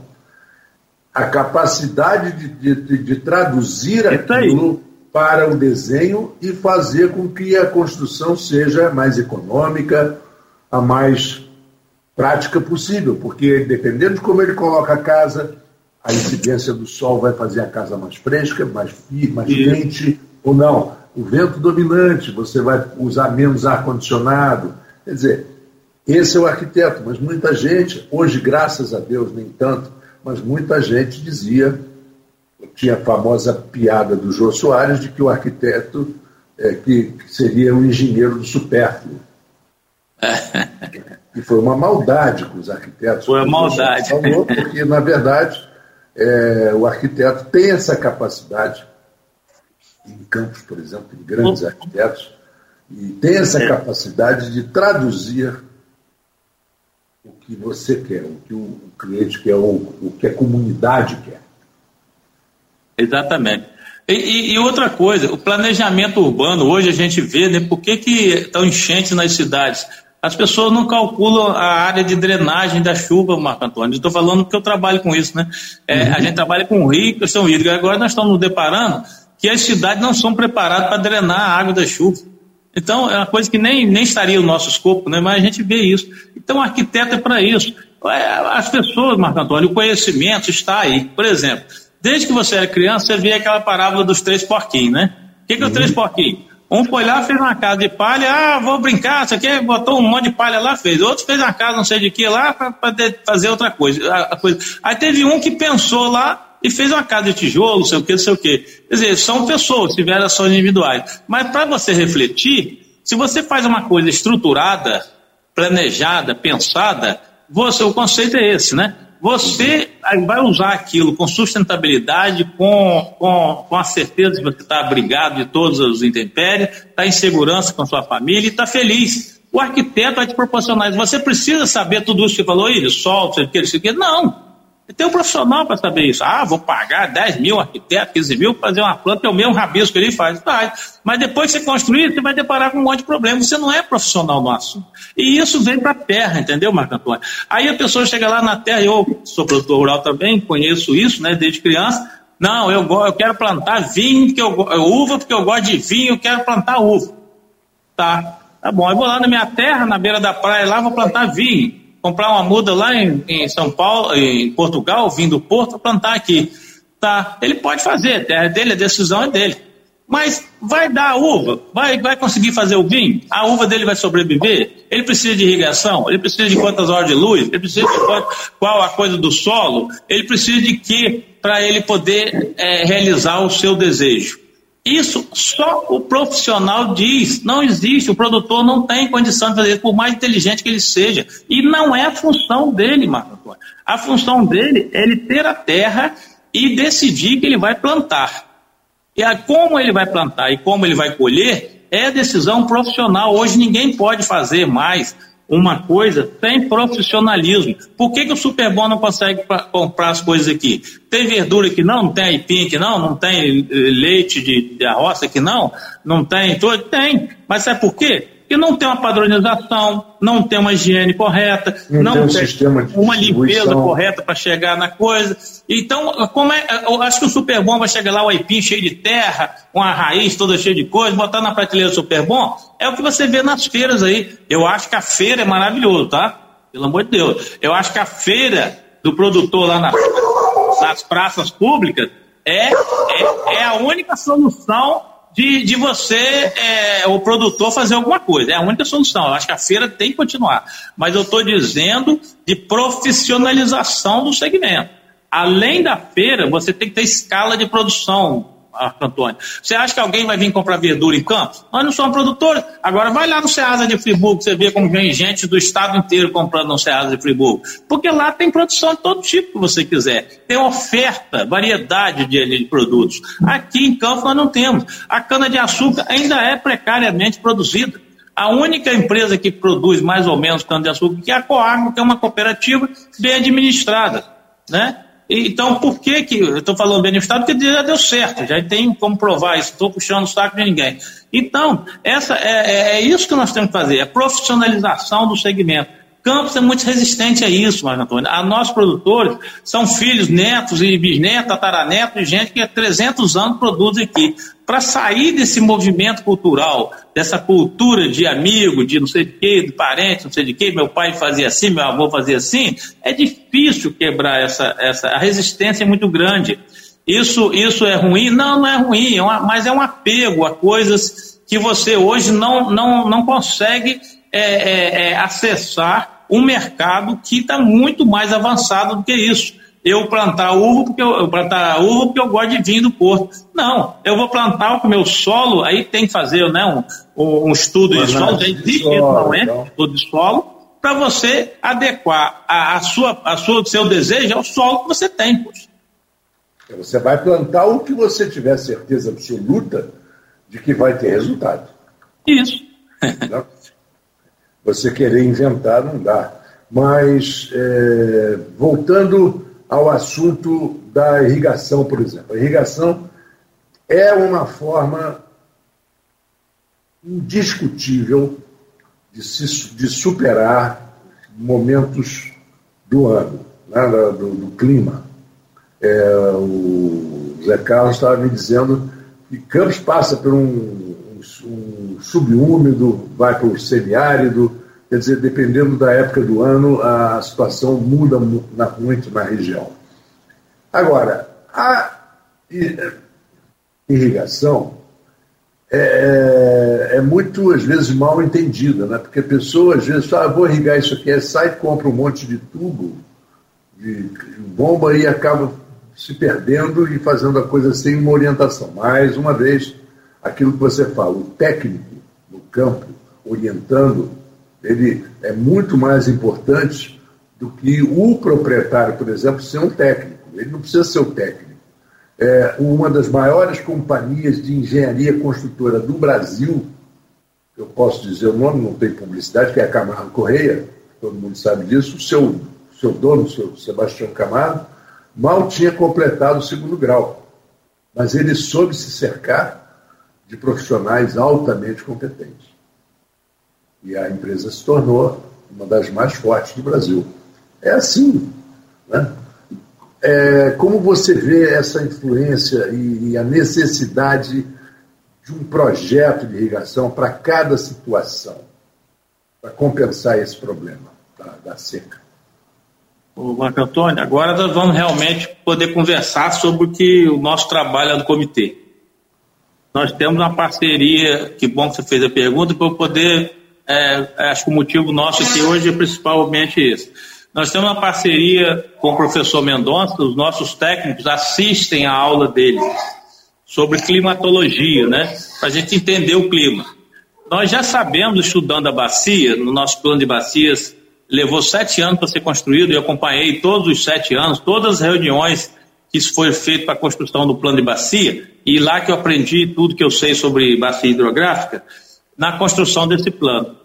a capacidade de, de, de traduzir é aquilo para o desenho e fazer com que a construção seja mais econômica, a mais prática possível, porque dependendo de como ele coloca a casa, a incidência do sol vai fazer a casa mais fresca, mais, mais quente, ou não. O vento dominante, você vai usar menos ar-condicionado. Quer dizer, esse é o arquiteto, mas muita gente, hoje, graças a Deus, nem tanto, mas muita gente dizia, tinha a famosa piada do Jô Soares de que o arquiteto é, que, que seria um engenheiro do supérfluo. e foi uma maldade com os arquitetos. Foi uma maldade. Falou, porque, na verdade, é, o arquiteto tem essa capacidade, em Campos, por exemplo, tem grandes arquitetos, e tem essa é. capacidade de traduzir o que você quer, o que o cliente quer, ou o que a comunidade quer. Exatamente. E, e, outra coisa, o planejamento urbano, hoje a gente vê, né, por que, estão enchentes nas cidades? As pessoas não calculam a área de drenagem da chuva, Marco Antônio. Estou falando porque eu trabalho com isso, né? É, uhum. A gente trabalha com rio questão hídrica. Agora nós estamos nos deparando que as cidades não são preparadas para drenar a água da chuva. Então, é uma coisa que nem, nem estaria no nosso escopo, né? mas a gente vê isso. Então, o arquiteto é para isso. As pessoas, Marco Antônio, o conhecimento está aí. Por exemplo, desde que você era criança, você via aquela parábola dos três porquinhos, né? O que, que é três uhum. porquinhos? Um foi lá, fez uma casa de palha, ah, vou brincar, isso aqui, botou um monte de palha lá, fez. Outro fez uma casa não sei de que lá para fazer outra coisa, a, coisa. Aí teve um que pensou lá e fez uma casa de tijolo, sei o que, sei o que. Quer dizer, são pessoas, tiveram ações individuais. Mas para você refletir, se você faz uma coisa estruturada, planejada, pensada, você, o conceito é esse, né? Você vai usar aquilo com sustentabilidade, com, com, com a certeza de você está abrigado de todos os intempéries, está em segurança com sua família e está feliz. O arquiteto vai te proporcionar isso. Você precisa saber tudo isso que falou, ele, sol, sei o que, sei o que. Não. Tem um profissional para saber isso. Ah, vou pagar 10 mil arquiteto, 15 mil fazer uma planta, é o mesmo rabisco que ele faz. Faz. Mas depois que você construir, você vai deparar com um monte de problemas. Você não é profissional no assunto. E isso vem para a terra, entendeu, Marco Antônio? Aí a pessoa chega lá na terra, eu sou produtor rural também, conheço isso, né, desde criança. Não, eu, eu quero plantar vinho, porque eu, uva, porque eu gosto de vinho, eu quero plantar uva. Tá, tá bom. Eu vou lá na minha terra, na beira da praia, lá vou plantar vinho comprar uma muda lá em, em São Paulo, em Portugal, vindo do Porto, plantar aqui. Tá, ele pode fazer, é dele, a decisão é dele. Mas vai dar uva? Vai, vai conseguir fazer o vinho? A uva dele vai sobreviver? Ele precisa de irrigação? Ele precisa de quantas horas de luz? Ele precisa de qual, qual a coisa do solo? Ele precisa de quê para ele poder é, realizar o seu desejo? Isso só o profissional diz. Não existe, o produtor não tem condição de fazer isso, por mais inteligente que ele seja. E não é a função dele, Marco Antônio. A função dele é ele ter a terra e decidir que ele vai plantar. E a, como ele vai plantar e como ele vai colher é decisão profissional. Hoje ninguém pode fazer mais uma coisa sem profissionalismo. Por que, que o Superbom não consegue pra, comprar as coisas aqui? Tem verdura que não, não tem aipim aqui não, não tem eh, leite de, de roça aqui não, não tem, todo, tem. Mas sabe por quê? Que não tem uma padronização, não tem uma higiene correta, não, não tem, um uma limpeza correta para chegar na coisa. Então, como é, eu acho que o super bom vai chegar lá, o aipim cheio de terra, com a raiz toda cheia de coisa, botar na prateleira super bom, é o que você vê nas feiras aí. Eu acho que a feira é maravilhoso, tá? Pelo amor de Deus. Eu acho que a feira do produtor lá na, nas praças públicas é, é, é a única solução de, de você, é, o produtor, fazer alguma coisa. É a única solução. Eu acho que a feira tem que continuar. Mas eu estou dizendo de profissionalização do segmento. Além da feira, você tem que ter escala de produção. Antônio. Você acha que alguém vai vir comprar verdura em Campos? Nós não somos produtores. Agora vai lá no Ceasa de Friburgo, você vê como vem gente do estado inteiro comprando no Ceasa de Friburgo. Porque lá tem produção de todo tipo que você quiser. Tem oferta, variedade de, de produtos. Aqui em Campos nós não temos. A cana-de-açúcar ainda é precariamente produzida. A única empresa que produz mais ou menos cana-de-açúcar é a Coagro, que é uma cooperativa bem administrada. Né? Então, por que que, eu estou falando bem do Estado, porque já deu certo, já tem como provar isso, estou puxando o saco de ninguém. Então, essa é, é, é, isso que nós temos que fazer, é profissionalização do segmento. Campos é muito resistente a isso, Marco Antônio. A nossos produtores são filhos, netos e bisnetos, tataranetos gente que há 300 anos produz aqui. Para sair desse movimento cultural, dessa cultura de amigo, de não sei de quê, de parente, não sei de quê, meu pai fazia assim, meu avô fazia assim, é difícil quebrar essa, essa a resistência é muito grande. Isso, isso é ruim? Não, não é ruim, é uma, mas é um apego a coisas que você hoje não, não, não consegue é, é, é, acessar um mercado que está muito mais avançado do que isso. Eu plantar uva porque eu, eu, plantar uva porque eu gosto de vinho do Porto. Não, eu vou plantar o meu solo, aí tem que fazer né, um, um estudo de solo, já existe isso, não é? Então. Estudo de solo, para você adequar a, a, sua, a sua, seu desejo ao solo que você tem. Poxa. Você vai plantar o que você tiver certeza absoluta de que vai ter resultado. Isso. Você querer inventar não dá. Mas, é, voltando ao assunto da irrigação, por exemplo. A irrigação é uma forma indiscutível de, se, de superar momentos do ano, né, do, do, clima. É, o Zé Carlos estava me dizendo que Campos passa por um, um, um subúmido, vai para o semiárido, Quer dizer, dependendo da época do ano, a situação muda muito na região. Agora, a irrigação é, é, é, muito, às vezes, mal entendida, né? porque a pessoa, às vezes, fala, ah, vou irrigar isso aqui, sai e compra um monte de tubo, de bomba e acaba se perdendo e fazendo a coisa sem uma orientação. Mais uma vez, aquilo que você fala, o técnico no campo, orientando, ele é muito mais importante do que o proprietário, por exemplo, ser um técnico. Ele não precisa ser o técnico. É uma das maiores companhias de engenharia construtora do Brasil, eu posso dizer o nome, não tem publicidade, que é a Camargo Correia, todo mundo sabe disso, o seu, seu dono, o seu Sebastião Camargo, mal tinha completado o segundo grau. Mas ele soube se cercar de profissionais altamente competentes. E a empresa se tornou uma das mais fortes do Brasil. É assim. Né? É, como você vê essa influência e, e, a necessidade de um projeto de irrigação para cada situação, para compensar esse problema da, da seca? O Marco Antônio, agora nós vamos realmente poder conversar sobre o que o nosso trabalho é do comitê. Nós temos uma parceria, que bom que você fez a pergunta, para eu poder, é, acho que o motivo nosso aqui hoje é principalmente esse. Nós temos uma parceria com o professor Mendonça, os nossos técnicos assistem a aula dele sobre climatologia, né? Para a gente entender o clima. Nós já sabemos, estudando a bacia, no nosso plano de bacias, levou sete anos para ser construído, e acompanhei todos os sete anos, todas as reuniões que isso foi feito para a construção do plano de bacia, e lá que eu aprendi tudo que eu sei sobre bacia hidrográfica, na construção desse plano.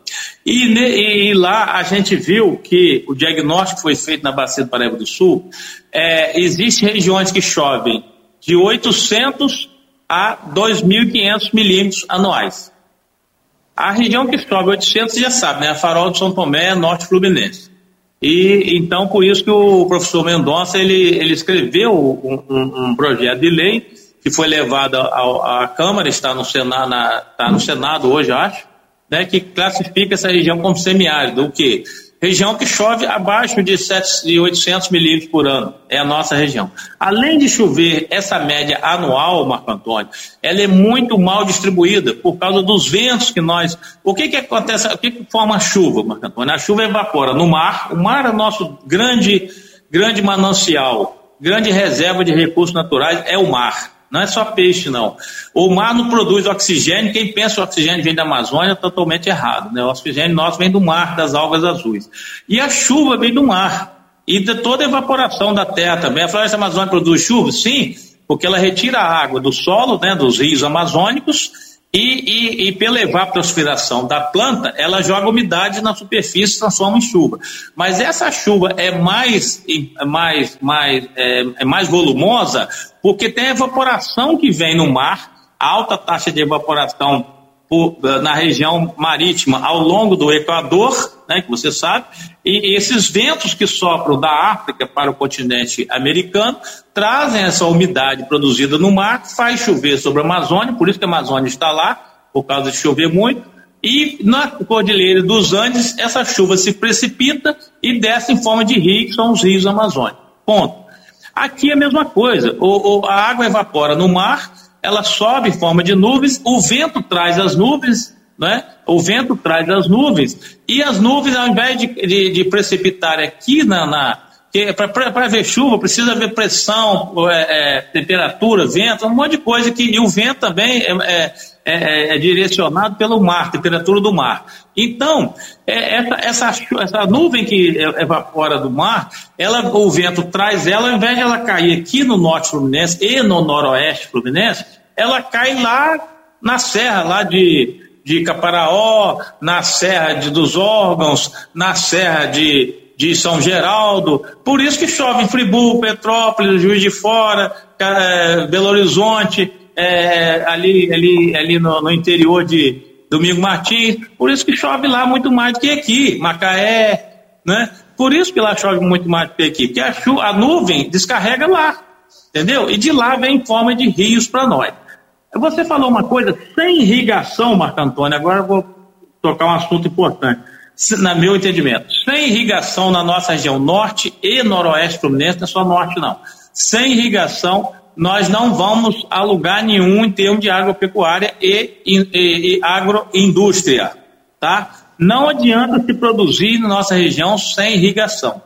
E, e, lá a gente viu que o diagnóstico foi feito na bacia do Paraíba do Sul, é, existem regiões que chovem de 800 a 2.500 milímetros anuais. A região que chove 800 já sabe, né? A Farol de São Tomé, Norte Fluminense. E então por isso que o professor Mendonça ele, ele escreveu um, um, um projeto de lei que foi levado à, Câmara, está no Senado, na, está no Senado hoje, acho, né, que classifica essa região como semiárido. O quê? Região que chove abaixo de, 7, de 800 milímetros por ano. É a nossa região. Além de chover essa média anual, Marco Antônio, ela é muito mal distribuída por causa dos ventos que nós. O que, que acontece? O que, que forma a chuva, Marco Antônio? A chuva evapora no mar. O mar é nosso grande, grande manancial, grande reserva de recursos naturais, é o mar. Não é só peixe, não. O mar não produz oxigênio. Quem pensa que o oxigênio vem da Amazônia é totalmente errado. Né? O oxigênio nosso vem do mar, das algas azuis. E a chuva vem do mar. E de toda a evaporação da terra também. A floresta amazônica produz chuva? Sim, porque ela retira a água do solo, né, dos rios amazônicos, e, e, e, pela evapotranspiração da planta, ela joga umidade na superfície transforma em chuva. Mas essa chuva é mais, mais, mais, é, é mais volumosa porque tem a evaporação que vem no mar, alta taxa de evaporação por, na região marítima ao longo do Equador, né, que você sabe, e esses ventos que sopram da África para o continente americano trazem essa umidade produzida no mar, faz chover sobre a Amazônia, por isso que a Amazônia está lá, por causa de chover muito, e na Cordilheira dos Andes essa chuva se precipita e desce em forma de rio, que são os rios amazônicos. Ponto. Aqui é a mesma coisa, o, o, a água evapora no mar, ela sobe em forma de nuvens, o vento traz as nuvens, né? o vento traz as nuvens, e as nuvens, ao invés de, de, de precipitar aqui na. na para ver chuva precisa ver pressão, é, é, temperatura, vento, um monte de coisa que e o vento também é, é é, é, é, direcionado pelo mar, temperatura do mar. Então, essa, essa, essa, nuvem que evapora do mar, ela, o vento traz ela, ao invés de ela cair aqui no norte fluminense e no noroeste fluminense, ela cai lá na serra, lá de, de Caparaó, na serra de, dos órgãos, na serra de, de São Geraldo. Por isso que chove em Friburgo, Petrópolis, Juiz de Fora, é, Belo Horizonte é, ali, ali, ali no, no, interior de Domingo Martins, por isso que chove lá muito mais do que aqui, Macaé, né? Por isso que lá chove muito mais do que aqui, porque a, chuva, a nuvem descarrega lá, entendeu? E de lá vem em forma de rios para nós. Você falou uma coisa, sem irrigação, Marco Antônio, agora eu vou tocar um assunto importante, na meu entendimento. Sem irrigação na nossa região norte e noroeste fluminense, não é só norte não. Sem irrigação, nós não vamos alugar nenhum em termos de agropecuária e, e, e agroindústria, tá? Não adianta se produzir na nossa região sem irrigação.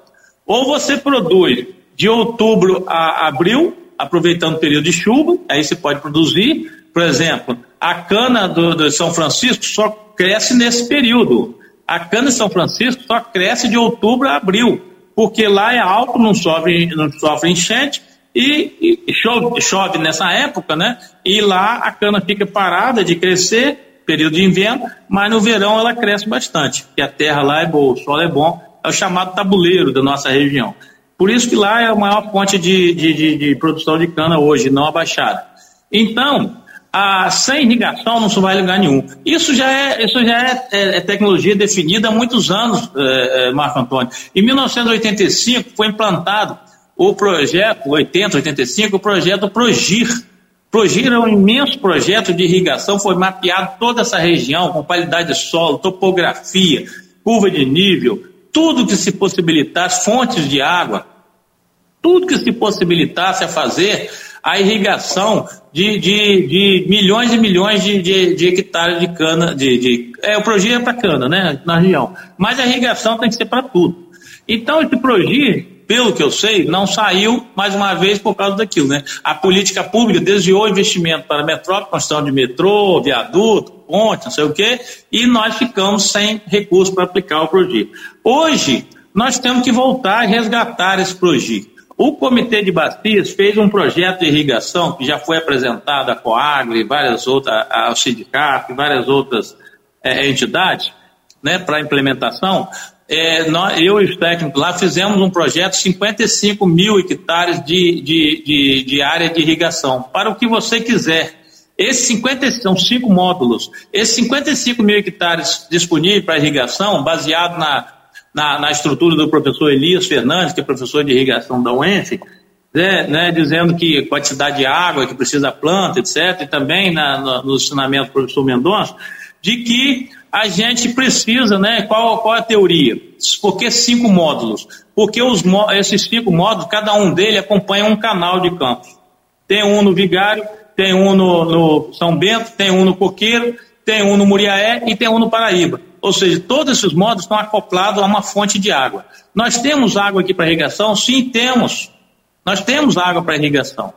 Ou você produz de outubro a abril, aproveitando o período de chuva, aí você pode produzir, por exemplo, a cana do, do São Francisco só cresce nesse período. A cana de São Francisco só cresce de outubro a abril, porque lá é alto, não sofre, não sofre enchente e, e chove, chove nessa época, né? E lá a cana fica parada de crescer, período de inverno, mas no verão ela cresce bastante, porque a terra lá é boa, o solo é bom, é o chamado tabuleiro da nossa região. Por isso que lá é a maior fonte de, de, de, de produção de cana hoje, não a baixada. Então, a, sem irrigação não se vai lugar nenhum. Isso já é, isso já é, é, é tecnologia definida há muitos anos, é, é Marco Antônio. Em 1985 foi implantado o projeto, 80, 85, o projeto Progir. Progir é um imenso projeto de irrigação, foi mapeado toda essa região com qualidade de solo, topografia, curva de nível, tudo que se possibilitasse, fontes de água, tudo que se possibilitasse a fazer a irrigação de, de, de milhões e milhões de, de, de, hectares de cana, de, de é, o Progir é para cana, né, na região, mas a irrigação tem que ser para tudo. Então, esse Progir, pelo que eu sei, não saiu mais uma vez por causa daquilo, né? A política pública desviou investimento para a metrópole, construção de metrô, viaduto, ponte, não sei o quê, e nós ficamos sem recursos para aplicar o Progir. Hoje, nós temos que voltar a resgatar esse Progir. O Comitê de Bacias fez um projeto de irrigação que já foi apresentado à Coagro e várias outras, ao sindicato e várias outras é, entidades, né, para implementação. É, nós, eu e os técnicos lá fizemos um projeto de 55 mil hectares de, de, de, de área de irrigação, para o que você quiser. Esses 50 são cinco módulos. Esses 55 mil hectares disponíveis para irrigação, baseado na na, na estrutura do professor Elias Fernandes, que é professor de irrigação da UENF, né, né, dizendo que quantidade de água que precisa a planta, etc., e também na, no, no ensinamento do professor Mendonça, de que a gente precisa, né? Qual, qual a teoria? Por que cinco módulos? Porque os, esses cinco módulos, cada um deles acompanha um canal de campos. Tem um no Vigário, tem um no, no São Bento, tem um no Coqueiro, tem um no Muriaé e tem um no Paraíba. Ou seja, todos esses modos estão acoplados a uma fonte de água. Nós temos água aqui para irrigação? Sim, temos. Nós temos água para irrigação.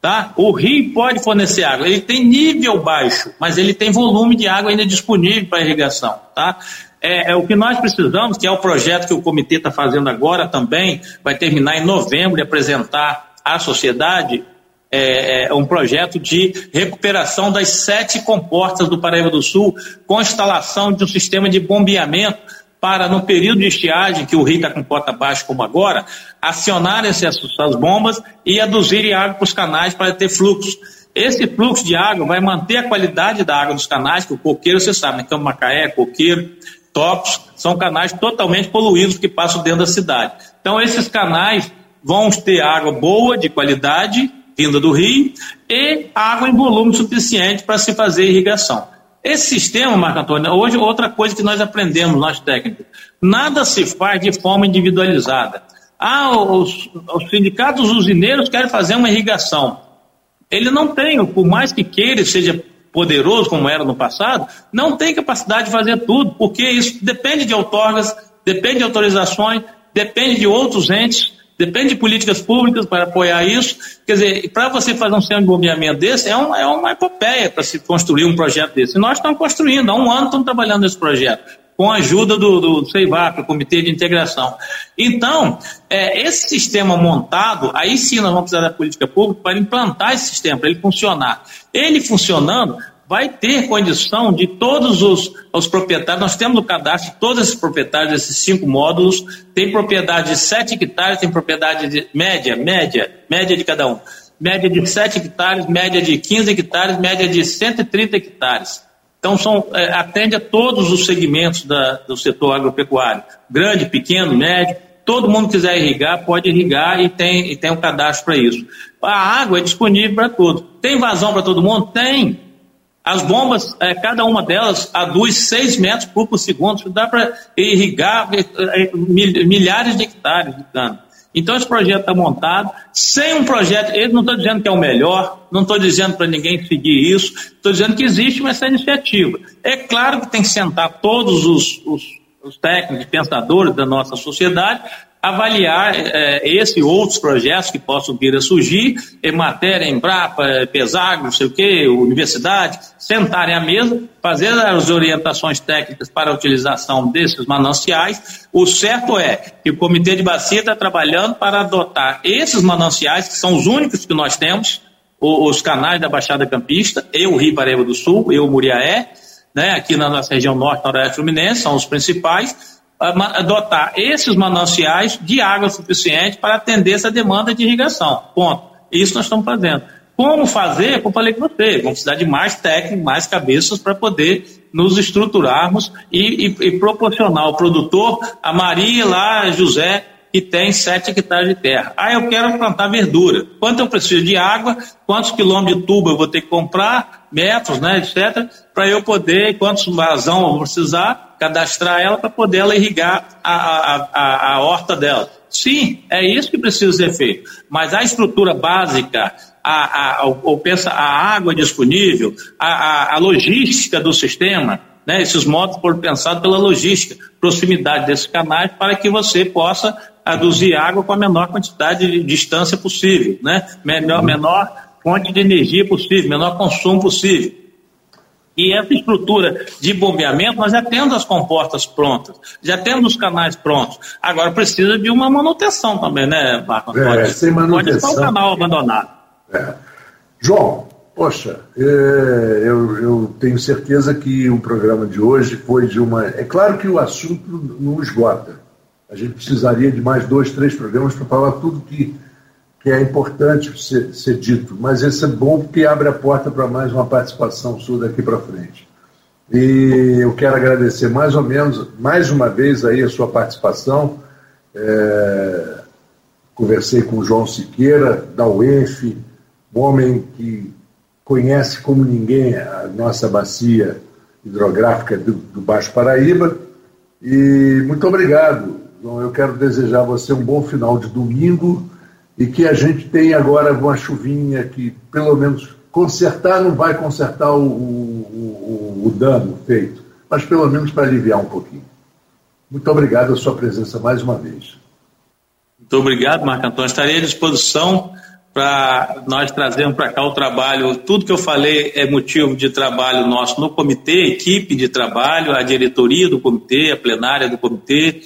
Tá? O rio pode fornecer água. Ele tem nível baixo, mas ele tem volume de água ainda disponível para irrigação. Tá? É, é, o que nós precisamos, que é o projeto que o comitê está fazendo agora também, vai terminar em novembro e apresentar à sociedade é, é, um projeto de recuperação das sete comportas do Paraíba do Sul, com instalação de um sistema de bombeamento para, no período de estiagem, que o rio está com cota baixa como agora, acionarem essas, bombas e aduzirem água para os canais para ter fluxo. Esse fluxo de água vai manter a qualidade da água dos canais, que o coqueiro, você sabe, né? Campo Macaé, coqueiro, Topos, são canais totalmente poluídos que passam dentro da cidade. Então, esses canais vão ter água boa, de qualidade, vinda do rio, e água em volume suficiente para se fazer irrigação. Esse sistema, Marco Antônio, hoje outra coisa que nós aprendemos, nós técnicos, nada se faz de forma individualizada. Ah, os, os sindicatos usineiros querem fazer uma irrigação. Ele não tem, por mais que queira seja poderoso como era no passado, não tem capacidade de fazer tudo, porque isso depende de outorgas, depende de autorizações, depende de outros entes, Depende de políticas públicas para apoiar isso. Quer dizer, para você fazer um centro de bombeamento desse, é, um, é uma epopeia para se construir um projeto desse. E nós estamos construindo, há um ano estamos trabalhando nesse projeto, com a ajuda do, do CEIVAP, o Comitê de Integração. Então, é, esse sistema montado, aí sim nós vamos precisar da política pública para implantar esse sistema, para ele funcionar. Ele funcionando, vai ter condição de todos os, os proprietários, nós temos no cadastro todos esses proprietários desses cinco módulos, tem propriedade de 7 hectares, tem propriedade de média, média, média de cada um, média de 7 hectares, média de 15 hectares, média de 130 hectares. Então são, é, atende a todos os segmentos da, do setor agropecuário, grande, pequeno, médio, todo mundo quiser irrigar, pode irrigar e tem, e tem um cadastro para isso. A água é disponível para todos. Tem vazão para todo mundo? Tem. As bombas, é, cada uma delas aduz 6 metros por segundo, dá para irrigar é, é, milhares de hectares de cana. Então esse projeto está montado, sem um projeto, eu não estou dizendo que é o melhor, não estou dizendo para ninguém seguir isso, estou dizendo que existe essa iniciativa. É claro que tem que sentar todos os, os, os técnicos, pensadores da nossa sociedade avaliar é, esse outros projetos que possam vir a surgir, em matéria, Embrapa, Pesagro, não sei o quê, universidade, sentarem à mesa, fazer as orientações técnicas para a utilização desses mananciais. O certo é que o Comitê de Bacia está trabalhando para adotar esses mananciais, que são os únicos que nós temos, os canais da Baixada Campista, eu, Rio do Sul, eu, Muriaé, né, aqui na nossa região norte, noroeste fluminense, são os principais, adotar esses mananciais de água suficiente para atender essa demanda de irrigação. Ponto. Isso nós estamos fazendo. Como fazer? Como falei com você, vamos precisar de mais técnicos, mais cabeças para poder nos estruturarmos e, e, e, proporcionar ao produtor, a Maria lá, José, que tem 7 hectares de terra. Ah, eu quero plantar verdura. Quanto eu preciso de água? Quantos quilômetros de tubo eu vou ter que comprar? Metros, né, etc. Para eu poder, quantos vazão eu vou precisar? cadastrar ela para poder ela irrigar a, a, a, a horta dela. Sim, é isso que precisa ser feito. Mas a estrutura básica, a, a, pensa, a água disponível, a, a, a logística do sistema, né, esses modos foram pensados pela logística, proximidade desses canais para que você possa aduzir água com a menor quantidade de distância possível, né, menor, menor fonte de energia possível, menor consumo possível. E essa estrutura de bombeamento, nós já temos as compostas prontas, já temos os canais prontos. Agora precisa de uma manutenção também, né, Marco? É, pode, sem manutenção. Pode estar o canal abandonado. É. João, poxa, é, eu, eu, tenho certeza que o programa de hoje foi de uma. É claro que o assunto não esgota. A gente precisaria de mais dois, três programas para falar tudo que que é importante ser, ser dito, mas esse é bom porque abre a porta para mais uma participação sua daqui para frente. E eu quero agradecer mais ou menos, mais uma vez aí a sua participação. É, conversei com o João Siqueira, da UENF, um homem que conhece como ninguém a nossa bacia hidrográfica do, do Baixo Paraíba. E muito obrigado. Eu quero desejar a você um bom final de domingo e que a gente tem agora uma chuvinha que, pelo menos, consertar não vai consertar o, o, o dano feito, mas pelo menos para aliviar um pouquinho. Muito obrigado a sua presença mais uma vez. Muito obrigado, Marco Antônio. Estarei à disposição para nós trazermos para cá o trabalho. Tudo que eu falei é motivo de trabalho nosso no comitê, equipe de trabalho, a diretoria do comitê, a plenária do comitê,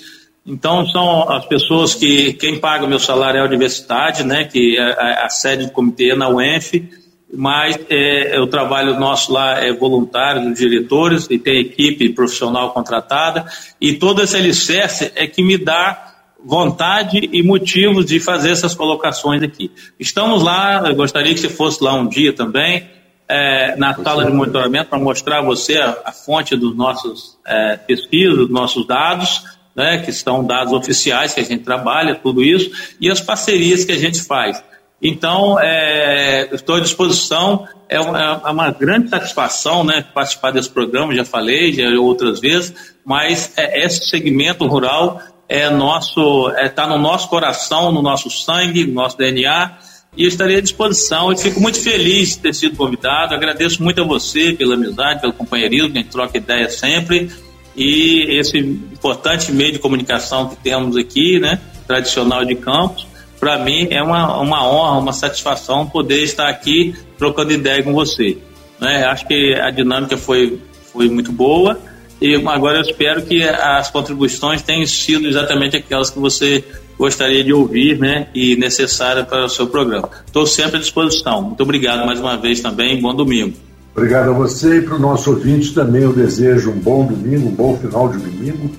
então, são as pessoas que, quem paga o meu salário é a universidade, né, que é a, a sede do comitê é na UENF, mas é, é, o trabalho nosso lá é voluntário dos diretores e tem equipe profissional contratada, e todo esse alicerce é que me dá vontade e motivos de fazer essas colocações aqui. Estamos lá, eu gostaria que você fosse lá um dia também, é, na sala de monitoramento, para mostrar a você a, a fonte dos nossos é, pesquisas, dos nossos dados, né, que são dados oficiais que a gente trabalha, tudo isso, e as parcerias que a gente faz. Então, é, estou à disposição, é uma, é uma, grande satisfação né, participar desse programa, já falei já outras vezes, mas é, esse segmento rural é nosso, está é, no nosso coração, no nosso sangue, no nosso DNA, e estarei à disposição. Eu fico muito feliz de ter sido convidado, agradeço muito a você pela amizade, pelo companheirismo, a gente troca ideia sempre, e esse importante meio de comunicação que temos aqui, né, tradicional de Campos, para mim é uma, uma honra, uma satisfação poder estar aqui trocando ideia com você. Né? Acho que a dinâmica foi, foi muito boa e agora eu espero que as contribuições tenham sido exatamente aquelas que você gostaria de ouvir né, e necessárias para o seu programa. Estou sempre à disposição. Muito obrigado mais uma vez também. Bom domingo. Obrigado a você e para o nosso ouvinte também eu desejo um bom domingo, um bom final de domingo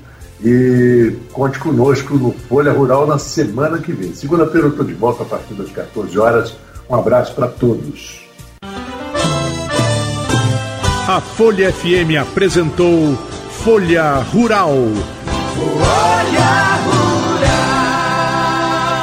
e conte conosco no Folha Rural na semana que vem. Segunda-feira eu estou de volta a partir das 14 horas. Um abraço para todos. A Folha FM apresentou Folha Rural. Folha Rural.